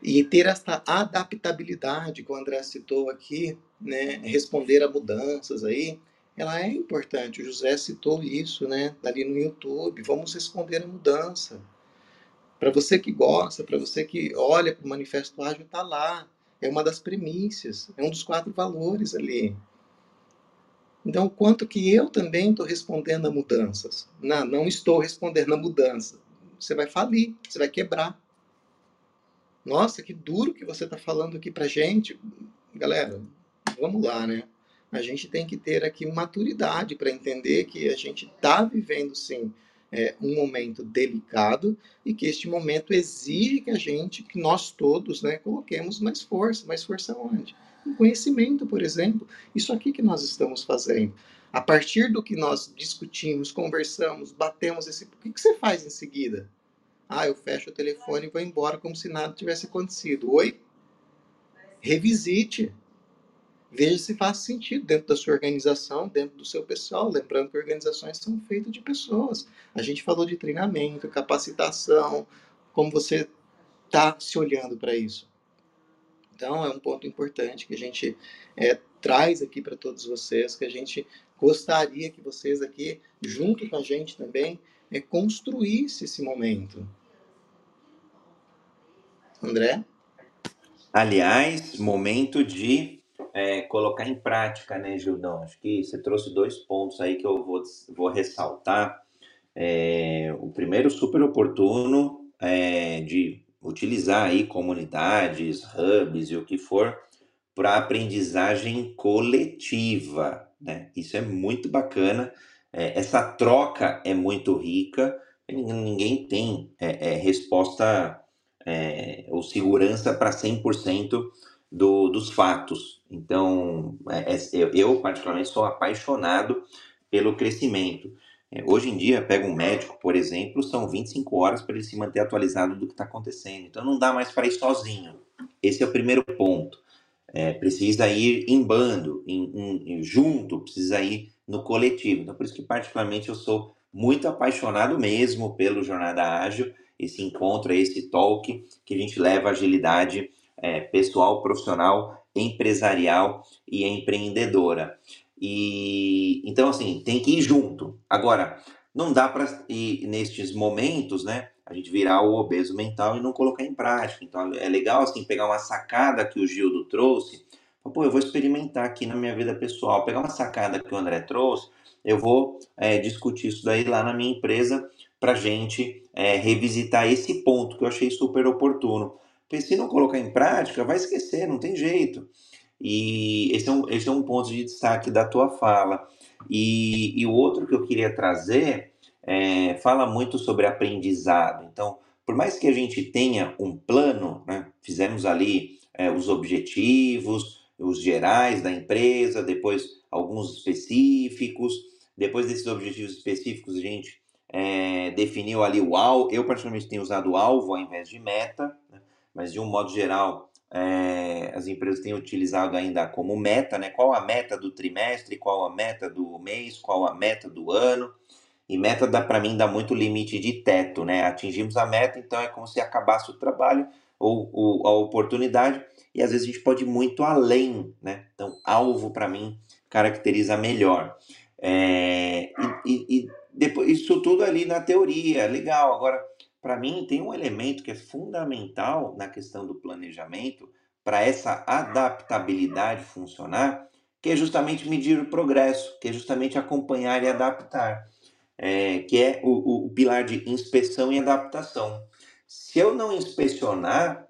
E ter essa adaptabilidade que o André citou aqui, né, responder a mudanças aí, ela é importante. O José citou isso, né, ali no YouTube. Vamos responder a mudança. Para você que gosta, para você que olha para o manifesto ágil, está lá é uma das premissas, é um dos quatro valores ali. Então, quanto que eu também estou respondendo a mudanças? Não, não estou respondendo a mudança. Você vai falir, você vai quebrar. Nossa, que duro que você está falando aqui para gente. Galera, vamos lá, né? A gente tem que ter aqui maturidade para entender que a gente está vivendo, sim, é, um momento delicado e que este momento exige que a gente, que nós todos, né, coloquemos mais força. Mais força onde? Em conhecimento, por exemplo. Isso aqui que nós estamos fazendo. A partir do que nós discutimos, conversamos, batemos esse. O que, que você faz em seguida? Ah, eu fecho o telefone e vou embora como se nada tivesse acontecido. Oi? Revisite. Veja se faz sentido dentro da sua organização, dentro do seu pessoal. Lembrando que organizações são feitas de pessoas. A gente falou de treinamento, capacitação, como você está se olhando para isso. Então, é um ponto importante que a gente é, traz aqui para todos vocês, que a gente gostaria que vocês aqui, junto com a gente também, é, construísse esse momento. André? Aliás, momento de é, colocar em prática, né, Gildão? Acho que você trouxe dois pontos aí que eu vou, vou ressaltar. É, o primeiro, super oportuno, é, de utilizar aí comunidades, hubs e o que for para aprendizagem coletiva, né? Isso é muito bacana. É, essa troca é muito rica. Ninguém tem é, é, resposta é, ou segurança para 100% do, dos fatos. Então, é, é, eu, eu, particularmente sou apaixonado pelo crescimento. É, hoje em dia, pega um médico, por exemplo, são 25 horas para ele se manter atualizado do que está acontecendo. Então, não dá mais para ir sozinho. Esse é o primeiro ponto. É, precisa ir em bando, em, em, junto, precisa ir no coletivo. Então, por isso que, particularmente, eu sou muito apaixonado mesmo pelo Jornada Ágil, esse encontro, esse talk que a gente leva agilidade é, pessoal, profissional, empresarial e empreendedora. E então assim tem que ir junto. Agora não dá para ir nestes momentos, né? A gente virar o obeso mental e não colocar em prática. Então é legal assim pegar uma sacada que o Gildo trouxe. Pô, eu vou experimentar aqui na minha vida pessoal, pegar uma sacada que o André trouxe, eu vou é, discutir isso daí lá na minha empresa para gente é, revisitar esse ponto que eu achei super oportuno. Porque se não colocar em prática, vai esquecer, não tem jeito. E esse é um, esse é um ponto de destaque da tua fala. E, e o outro que eu queria trazer é, fala muito sobre aprendizado. Então, por mais que a gente tenha um plano, né, fizemos ali é, os objetivos, os gerais da empresa, depois alguns específicos. Depois desses objetivos específicos, a gente é, definiu ali o alvo. Eu, particularmente, tenho usado alvo ao invés de meta mas de um modo geral, é, as empresas têm utilizado ainda como meta, né? Qual a meta do trimestre, qual a meta do mês, qual a meta do ano. E meta dá para mim dá muito limite de teto, né? Atingimos a meta, então é como se acabasse o trabalho ou, ou a oportunidade, e às vezes a gente pode ir muito além, né? Então, alvo para mim caracteriza melhor. É, e, e depois isso tudo ali na teoria, legal. Agora, para mim, tem um elemento que é fundamental na questão do planejamento para essa adaptabilidade funcionar, que é justamente medir o progresso, que é justamente acompanhar e adaptar, é, que é o, o pilar de inspeção e adaptação. Se eu não inspecionar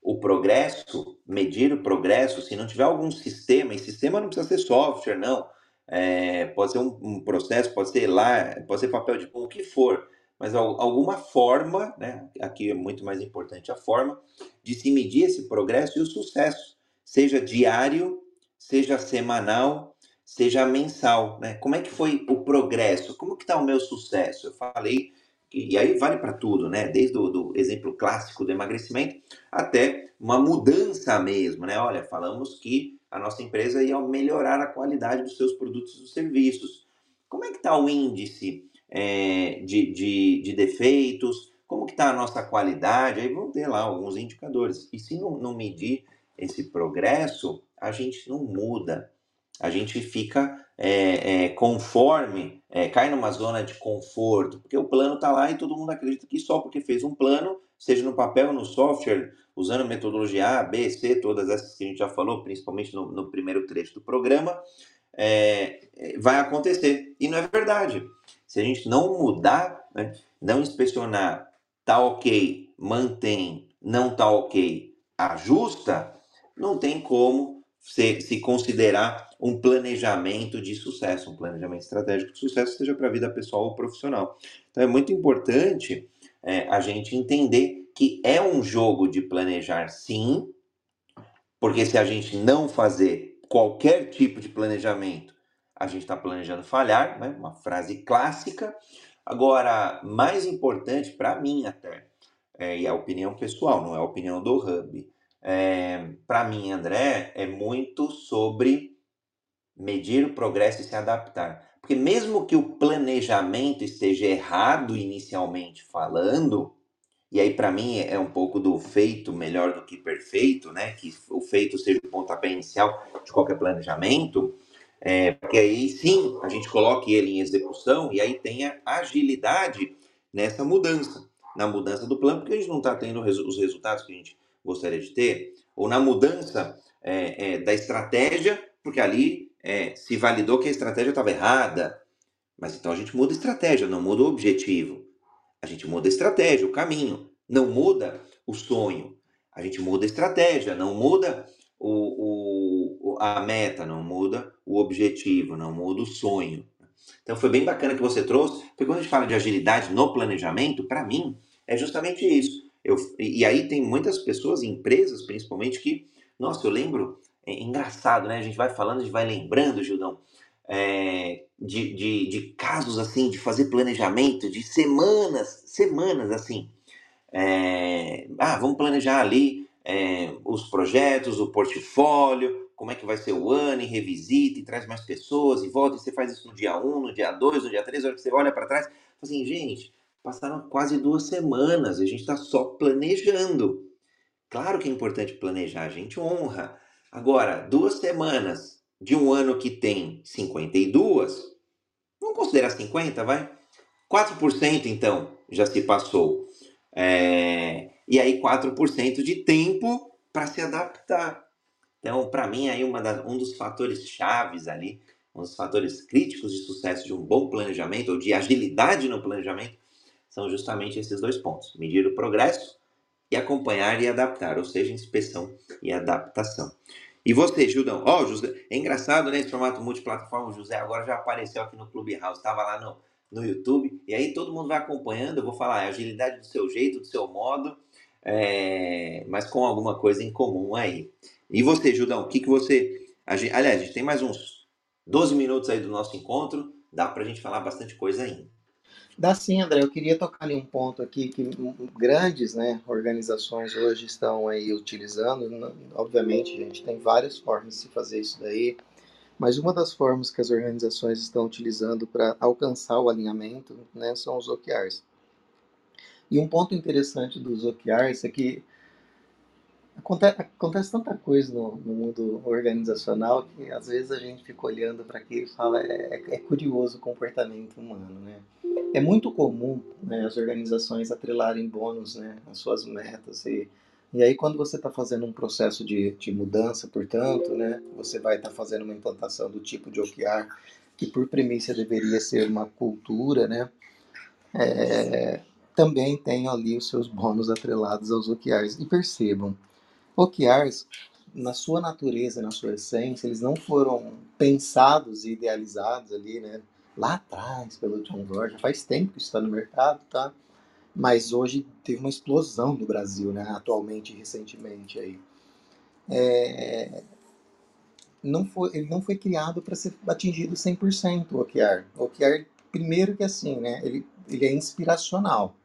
o progresso, medir o progresso, se não tiver algum sistema, e sistema não precisa ser software, não, é, pode ser um, um, processo, pode ser lá, pode ser papel de pão, o que for, mas alguma forma, né, aqui é muito mais importante a forma, de se medir esse progresso e o sucesso, seja diário, seja semanal, seja mensal. Né? Como é que foi o progresso? Como que está o meu sucesso? Eu falei, e aí vale para tudo, né? desde o exemplo clássico do emagrecimento até uma mudança mesmo. Né? Olha, falamos que a nossa empresa ia melhorar a qualidade dos seus produtos e serviços. Como é que está o índice é, de, de, de, defeitos, como que está a nossa qualidade, aí vão ter lá alguns indicadores. E se não, não medir esse progresso, a gente não muda. A gente fica é, é, conforme, é, cai numa zona de conforto, porque o plano está lá e todo mundo acredita que só porque fez um plano, seja no papel no software, usando metodologia A, B, C, todas essas que a gente já falou, principalmente no, no primeiro trecho do programa, é, é, vai acontecer. E não é verdade. Se a gente não mudar, né, não inspecionar, tá ok, mantém, não tá ok, ajusta, não tem como se, se considerar um planejamento de sucesso, um planejamento estratégico de sucesso, seja para a vida pessoal ou profissional. Então é muito importante é, a gente entender que é um jogo de planejar sim, porque se a gente não fazer qualquer tipo de planejamento, a gente está planejando falhar, né? uma frase clássica. Agora, mais importante para mim até, é, e a opinião pessoal, não é a opinião do Hub, é, para mim, André, é muito sobre medir o progresso e se adaptar. Porque mesmo que o planejamento esteja errado inicialmente falando, e aí para mim é um pouco do feito melhor do que perfeito, né? Que o feito seja o pontapé inicial de qualquer planejamento, é, porque aí sim a gente coloque ele em execução e aí tenha agilidade nessa mudança, na mudança do plano, porque a gente não está tendo os resultados que a gente gostaria de ter, ou na mudança é, é, da estratégia, porque ali é, se validou que a estratégia estava errada. Mas então a gente muda a estratégia, não muda o objetivo. A gente muda a estratégia, o caminho. Não muda o sonho. A gente muda a estratégia, não muda o, o, a meta, não muda o objetivo, não muda o sonho. Então foi bem bacana que você trouxe, porque quando a gente fala de agilidade no planejamento, para mim, é justamente isso. Eu, e aí tem muitas pessoas, empresas principalmente, que, nossa, eu lembro, é engraçado, né? A gente vai falando, a gente vai lembrando, Gildão, é, de, de, de, casos assim, de fazer planejamento de semanas, semanas assim. É, ah, vamos planejar ali é, os projetos, o portfólio, como é que vai ser o ano, e revisita, e traz mais pessoas, e volta, e você faz isso no dia 1, no dia 2, no dia 3, a hora que você olha para trás, assim, gente, Passaram quase duas semanas, a gente está só planejando. Claro que é importante planejar, a gente honra. Agora, duas semanas de um ano que tem 52, vamos considerar 50, vai? 4% então já se passou. É... E aí 4% de tempo para se adaptar. Então, para mim, aí das, um dos fatores chaves ali, um dos fatores críticos de sucesso de um bom planejamento ou de agilidade no planejamento são justamente esses dois pontos: medir o progresso e acompanhar e adaptar, ou seja, inspeção e adaptação. E você, Judão? Ó, oh, José, é engraçado, né? Esse formato multiplataforma. O José agora já apareceu aqui no Clubhouse, estava lá no, no YouTube, e aí todo mundo vai acompanhando. Eu vou falar, é agilidade do seu jeito, do seu modo, é, mas com alguma coisa em comum aí. E você, Judão, o que, que você. Aliás, a gente tem mais uns 12 minutos aí do nosso encontro, dá para a gente falar bastante coisa ainda. Dá sim, André. Eu queria tocar ali um ponto aqui que grandes né, organizações hoje estão aí utilizando. Obviamente, a gente tem várias formas de se fazer isso daí, mas uma das formas que as organizações estão utilizando para alcançar o alinhamento né, são os OKRs. E um ponto interessante dos OKRs é que Acontece, acontece tanta coisa no, no, mundo organizacional que às vezes a gente fica olhando para aquilo e fala é, é, é, curioso o comportamento humano, né? É muito comum né, as organizações atrelarem bônus né, às suas metas e, e aí quando você está fazendo um processo de, de mudança, portanto, né, você vai estar tá fazendo uma implantação do tipo de OKR que por premissa deveria ser uma cultura, né? É, também tem ali os seus bônus atrelados aos OKRs. E percebam, OKRs, na sua natureza, na sua essência, eles não foram pensados e idealizados ali, né? Lá atrás, pelo John Gordon, faz tempo que está no mercado, tá? Mas hoje teve uma explosão no Brasil, né? Atualmente, recentemente aí. É... Não foi, ele não foi criado para ser atingido 100% o OKR. O OKR, primeiro que assim, né? Ele, ele é inspiracional.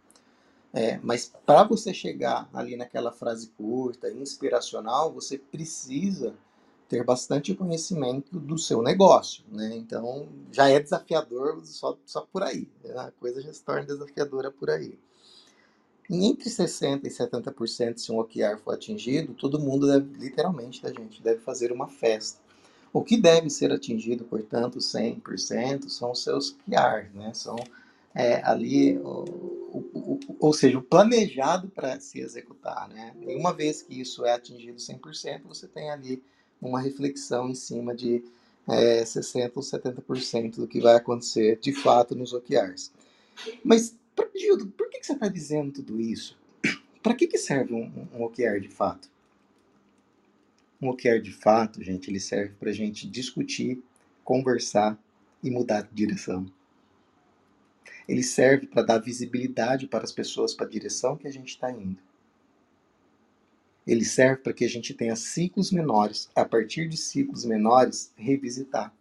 É, mas para você chegar ali naquela frase curta, inspiracional, você precisa ter bastante conhecimento do seu negócio, né? Então já é desafiador só, só por aí, né? a coisa já se torna desafiadora por aí. E entre 60% e 70% se um OKR for atingido, todo mundo deve, literalmente, a gente, deve fazer uma festa. O que deve ser atingido, portanto, 100% são os seus OKRs, né? São é, ali, o, o, o, ou seja, o planejado para se executar. Né? E uma vez que isso é atingido 100%, você tem ali uma reflexão em cima de é, 60% ou 70% do que vai acontecer de fato nos OKRs. Mas, Gildo, por que, que você está dizendo tudo isso? Para que, que serve um, um OKR de fato? Um OKR de fato, gente, ele serve para a gente discutir, conversar e mudar de direção. Ele serve para dar visibilidade para as pessoas para a direção que a gente está indo. Ele serve para que a gente tenha ciclos menores, a partir de ciclos menores, revisitar.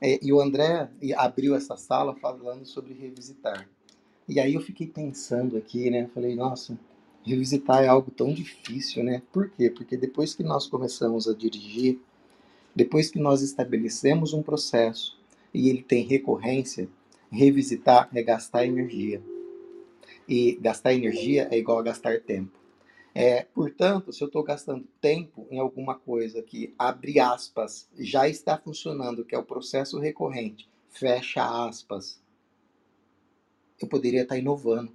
É, e o André abriu essa sala falando sobre revisitar. E aí eu fiquei pensando aqui, né? Falei, nossa, revisitar é algo tão difícil, né? Por quê? Porque depois que nós começamos a dirigir, depois que nós estabelecemos um processo e ele tem recorrência, revisitar é gastar energia. E gastar energia é igual a gastar tempo. É, portanto, se eu estou gastando tempo em alguma coisa que, abre aspas, já está funcionando, que é o processo recorrente, fecha aspas, eu poderia estar inovando.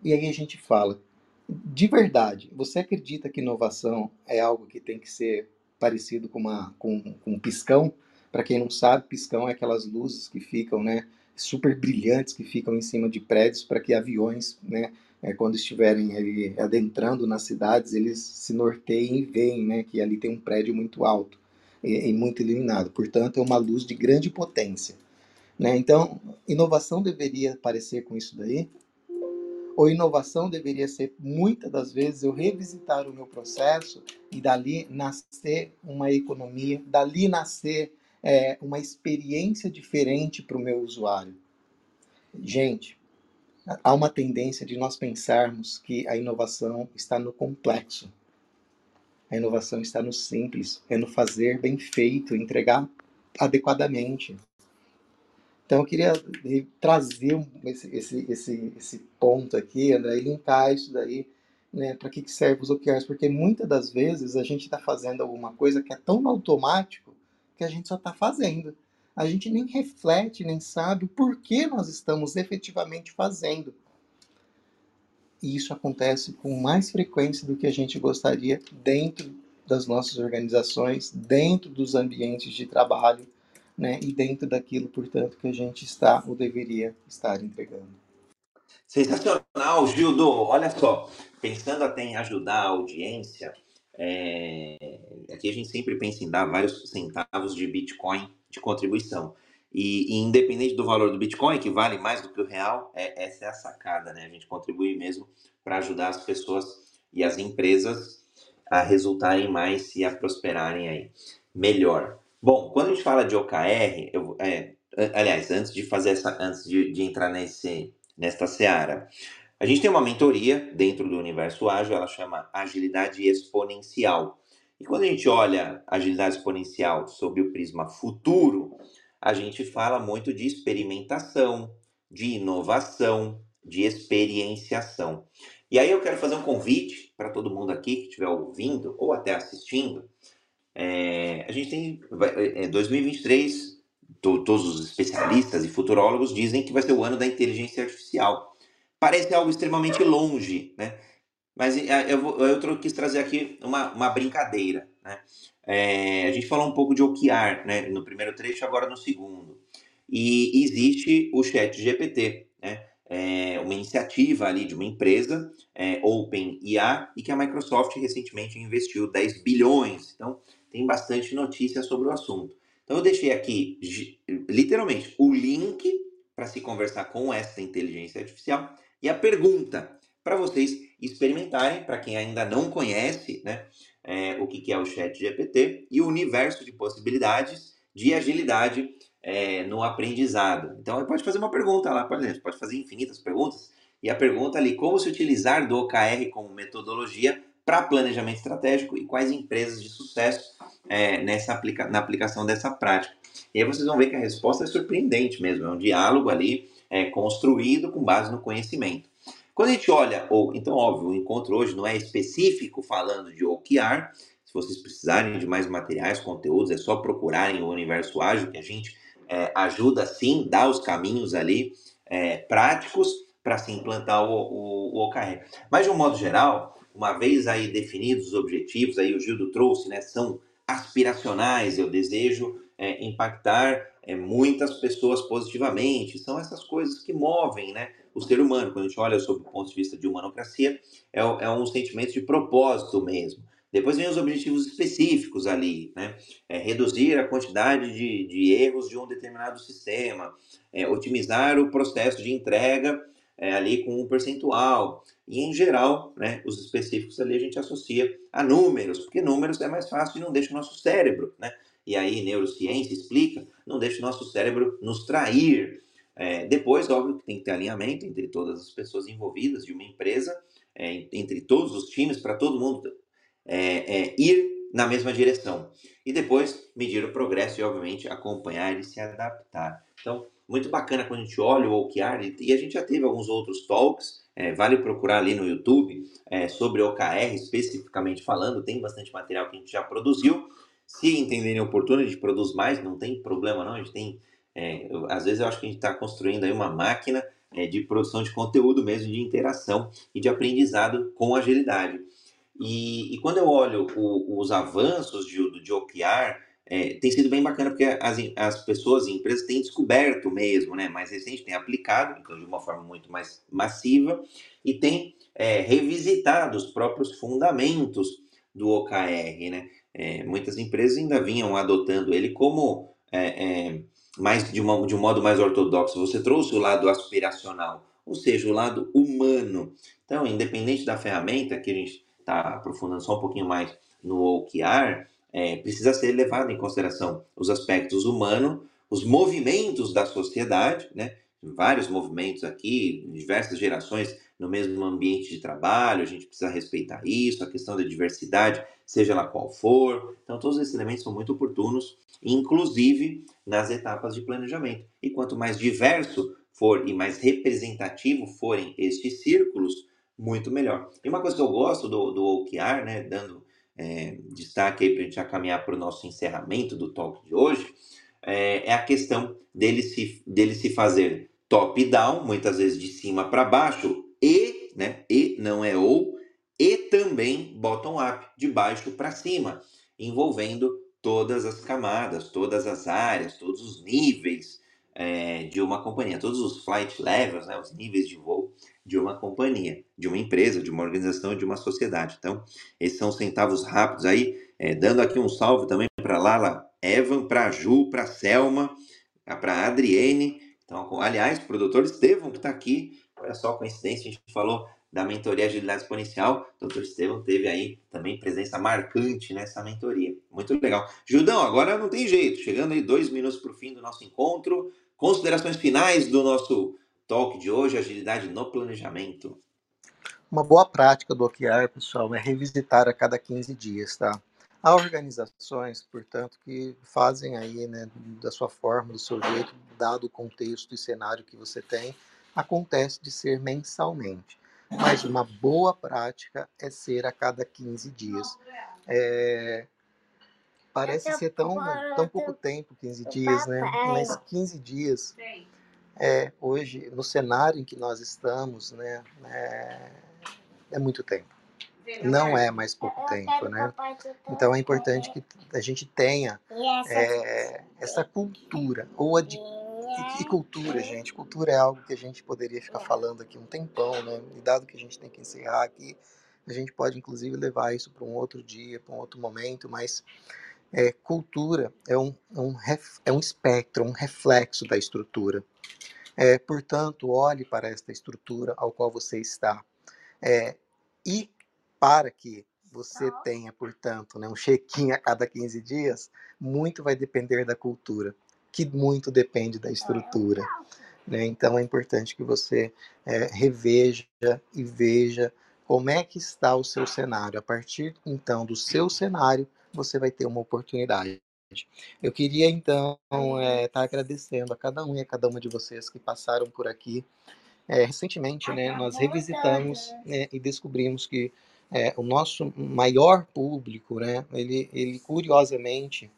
E aí a gente fala, de verdade, você acredita que inovação é algo que tem que ser parecido com, uma, com, com um piscão? Para quem não sabe, piscão é aquelas luzes que ficam, né, super brilhantes que ficam em cima de prédios para que aviões, né, é, quando estiverem ali adentrando nas cidades, eles se norteiem e veem, né, que ali tem um prédio muito alto e, e muito iluminado. Portanto, é uma luz de grande potência. Né? Então, inovação deveria parecer com isso daí? Ou inovação deveria ser, muitas das vezes, eu revisitar o meu processo e dali nascer uma economia, dali nascer é, uma experiência diferente para o meu usuário. Gente, há uma tendência de nós pensarmos que a inovação está no complexo. A inovação está no simples, é no fazer bem feito, entregar adequadamente. Então, eu queria trazer esse, esse, esse, esse ponto aqui, André, e linkar isso daí, né, para que, que serve os OKRs, porque muitas das vezes a gente está fazendo alguma coisa que é tão automático que a gente só está fazendo. A gente nem reflete, nem sabe o porquê nós estamos efetivamente fazendo. E isso acontece com mais frequência do que a gente gostaria dentro das nossas organizações, dentro dos ambientes de trabalho, né, e dentro daquilo, portanto, que a gente está ou deveria estar entregando. Sensacional, Gildo. Olha só, pensando até em ajudar a audiência, é... aqui a gente sempre pensa em dar vários centavos de Bitcoin de contribuição. E, e, independente do valor do Bitcoin, que vale mais do que o real, é, essa é a sacada, né? A gente contribui mesmo para ajudar as pessoas e as empresas a resultarem mais e a prosperarem aí melhor. Bom, quando a gente fala de OKR, eu, é, aliás, antes de fazer essa, antes de, de entrar nesse, nesta seara, a gente tem uma mentoria dentro do universo ágil, ela chama agilidade exponencial. E quando a gente olha agilidade exponencial sob o prisma futuro, a gente fala muito de experimentação, de inovação, de experienciação. E aí eu quero fazer um convite para todo mundo aqui que estiver ouvindo ou até assistindo é, a gente tem. É, 2023, to, todos os especialistas e futurólogos dizem que vai ser o ano da inteligência artificial. Parece algo extremamente longe, né? Mas é, eu, eu, quis trazer aqui uma, uma brincadeira, né? É, a gente falou um pouco de OKR, né? No primeiro trecho, agora no segundo. E existe o Chat GPT, né? É uma iniciativa ali de uma empresa, é, OpenIA, e que a Microsoft recentemente investiu 10 bilhões. Então, tem bastante notícia sobre o assunto. Então eu deixei aqui, literalmente, o link para se conversar com essa inteligência artificial e a pergunta para vocês experimentarem, para quem ainda não conhece né, é, o que é o Chat GPT e o universo de possibilidades de agilidade é, no aprendizado. Então, pode fazer uma pergunta lá, pode, pode fazer infinitas perguntas. E a pergunta ali, como se utilizar do OKR como metodologia para planejamento estratégico e quais empresas de sucesso é, nessa aplica na aplicação dessa prática. E aí vocês vão ver que a resposta é surpreendente mesmo, é um diálogo ali é, construído com base no conhecimento. Quando a gente olha, ou então óbvio, o encontro hoje não é específico falando de OKR, se vocês precisarem de mais materiais, conteúdos, é só procurarem o Universo Ágil, que a gente é, ajuda sim, dá os caminhos ali é, práticos para se implantar o, o, o OKR. Mas de um modo geral, uma vez aí definidos os objetivos, aí o Gildo trouxe, né, são aspiracionais, eu desejo é, impactar é, muitas pessoas positivamente, são essas coisas que movem né, o ser humano. Quando a gente olha sob o ponto de vista de humanocracia, é, é um sentimento de propósito mesmo. Depois vem os objetivos específicos ali, né? É, reduzir a quantidade de, de erros de um determinado sistema, é, otimizar o processo de entrega é, ali com um percentual. E, em geral, né, os específicos ali a gente associa a números, porque números é mais fácil e não deixa o nosso cérebro, né? E aí, neurociência explica, não deixa o nosso cérebro nos trair. É, depois, óbvio que tem que ter alinhamento entre todas as pessoas envolvidas de uma empresa, é, entre todos os times, para todo mundo é, é, ir na mesma direção. E depois medir o progresso e, obviamente, acompanhar e se adaptar. Então, muito bacana quando a gente olha o OKR, e a gente já teve alguns outros talks, é, vale procurar ali no YouTube é, sobre OKR, especificamente falando, tem bastante material que a gente já produziu. Se entenderem oportuno, a gente produz mais, não tem problema não, a gente tem, é, eu, às vezes eu acho que a gente está construindo aí uma máquina é, de produção de conteúdo mesmo, de interação e de aprendizado com agilidade. E, e quando eu olho o, os avanços de, de OKR, é, tem sido bem bacana porque as, as pessoas e empresas têm descoberto mesmo, né? Mais recente, têm aplicado, então de uma forma muito mais massiva, e têm é, revisitado os próprios fundamentos do OKR, né? É, muitas empresas ainda vinham adotando ele como é, é, mais de, uma, de um modo mais ortodoxo. Você trouxe o lado aspiracional, ou seja, o lado humano. Então, independente da ferramenta que a gente está aprofundando só um pouquinho mais no OKR, é, precisa ser levado em consideração os aspectos humanos, os movimentos da sociedade, né? vários movimentos aqui, diversas gerações no mesmo ambiente de trabalho, a gente precisa respeitar isso, a questão da diversidade, seja lá qual for. Então, todos esses elementos são muito oportunos, inclusive nas etapas de planejamento. E quanto mais diverso for e mais representativo forem estes círculos, muito melhor. E uma coisa que eu gosto do, do OKR, né, dando é, destaque aí para a gente já caminhar para o nosso encerramento do talk de hoje, é, é, a questão dele se, dele se fazer top-down, muitas vezes de cima para baixo, e, né, e não é ou, e também bottom-up, de baixo para cima, envolvendo todas as camadas, todas as áreas, todos os níveis é, de uma companhia, todos os flight levels, né, os níveis de voo de uma companhia, de uma empresa, de uma organização, de uma sociedade. Então, esses são centavos rápidos aí, é, dando aqui um salve também para Lala Evan, para Ju, para Selma, para Adriene. Então, aliás, o produtor Estevão que está aqui, olha só a coincidência, a gente falou da mentoria Agilidade Exponencial, o doutor Estevão teve aí também presença marcante nessa mentoria. Muito legal. Judão, agora não tem jeito, chegando aí dois minutos para o fim do nosso encontro, considerações finais do nosso talk de hoje, agilidade no planejamento. Uma boa prática do OKR, pessoal, é revisitar a cada 15 dias, tá? Há organizações, portanto, que fazem aí, né, da sua forma, do seu jeito, dado o contexto e cenário que você tem, acontece de ser mensalmente. Mas uma boa prática é ser a cada 15 dias. É, parece ser tão, tão pouco tempo, 15 dias, né? Mas 15 dias é, hoje, no cenário em que nós estamos, né, é, é muito tempo. Não é mais pouco tempo, né? Então é importante que a gente tenha é, essa cultura, ou a de e, cultura, gente? Cultura é algo que a gente poderia ficar falando aqui um tempão, né? E dado que a gente tem que encerrar aqui, a gente pode inclusive levar isso para um outro dia, para um outro momento, mas é, cultura é um, é um, é um espectro, um reflexo da estrutura. É, portanto, olhe para esta estrutura ao qual você está. É, e para que você tenha, portanto, né, um check-in a cada 15 dias, muito vai depender da cultura, que muito depende da estrutura. Né? Então é importante que você é, reveja e veja como é que está o seu cenário. A partir então do seu cenário, você vai ter uma oportunidade. Eu queria então estar é, tá agradecendo a cada um e a cada uma de vocês que passaram por aqui. É, recentemente, né, nós revisitamos né, e descobrimos que é, o nosso maior público, né, ele, ele curiosamente,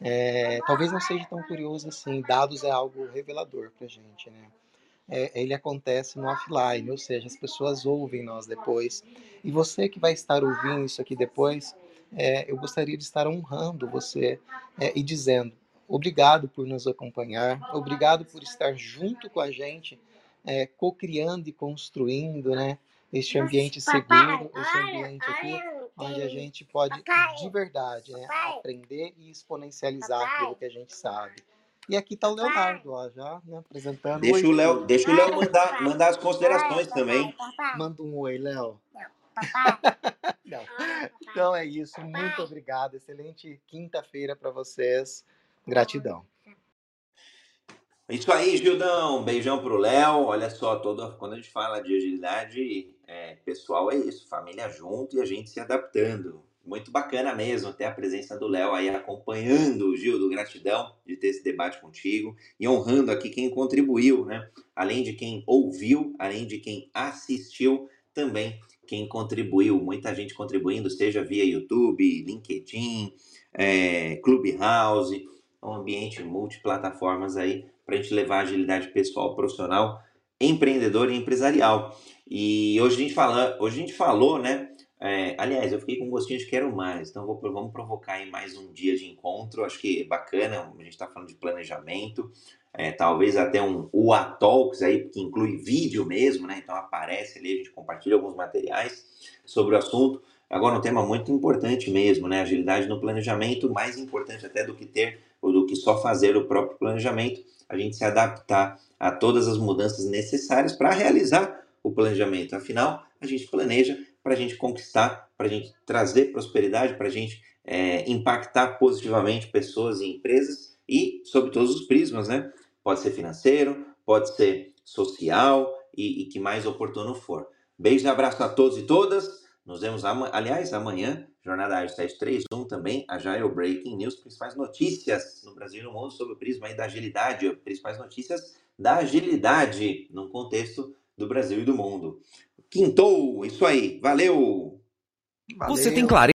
é, talvez não seja tão curioso assim, dados é algo revelador para a gente, né? É, ele acontece no offline, ou seja, as pessoas ouvem nós depois. E você que vai estar ouvindo isso aqui depois, é, eu gostaria de estar honrando você é, e dizendo obrigado por nos acompanhar, obrigado por estar junto com a gente, é, co-criando e construindo, né? Este ambiente seguro, este ambiente aqui, onde a gente pode, de verdade, né, aprender e exponencializar aquilo que a gente sabe. E aqui está o Leonardo, ó, já né, apresentando. Deixa o Léo, deixa o Léo mandar, mandar as considerações também. Manda um oi, Léo. Não. Então é isso. Muito obrigado. Excelente quinta-feira para vocês. Gratidão. Isso aí, Gildão. Beijão pro Léo. Olha só, todo, quando a gente fala de agilidade, é, pessoal, é isso. Família junto e a gente se adaptando. Muito bacana mesmo ter a presença do Léo aí acompanhando Gildo. Gratidão de ter esse debate contigo e honrando aqui quem contribuiu, né? Além de quem ouviu, além de quem assistiu, também quem contribuiu. Muita gente contribuindo, seja via YouTube, LinkedIn, é, Clubhouse, um ambiente multiplataformas aí para a gente levar agilidade pessoal, profissional, empreendedor e empresarial. E hoje a gente, fala, hoje a gente falou, né? É, aliás, eu fiquei com um gostinho de quero mais, então vou, vamos provocar aí mais um dia de encontro. Acho que é bacana, a gente está falando de planejamento, é, talvez até um UA Talks aí, que inclui vídeo mesmo, né? Então aparece ali, a gente compartilha alguns materiais sobre o assunto. Agora, um tema muito importante mesmo, né? Agilidade no planejamento, mais importante até do que ter ou do que só fazer o próprio planejamento, a gente se adaptar a todas as mudanças necessárias para realizar o planejamento. Afinal, a gente planeja para a gente conquistar, para a gente trazer prosperidade, para a gente é, impactar positivamente pessoas e empresas e sobre todos os prismas, né? Pode ser financeiro, pode ser social e, e que mais oportuno for. Beijo e abraço a todos e todas. Nos vemos, aliás, amanhã, Jornada Ágil 731 também, a Agile Breaking News, principais notícias no Brasil e no mundo sobre o prisma da agilidade, principais notícias da agilidade no contexto do Brasil e do mundo. Quintou, isso aí, valeu! valeu. Você tem clareza?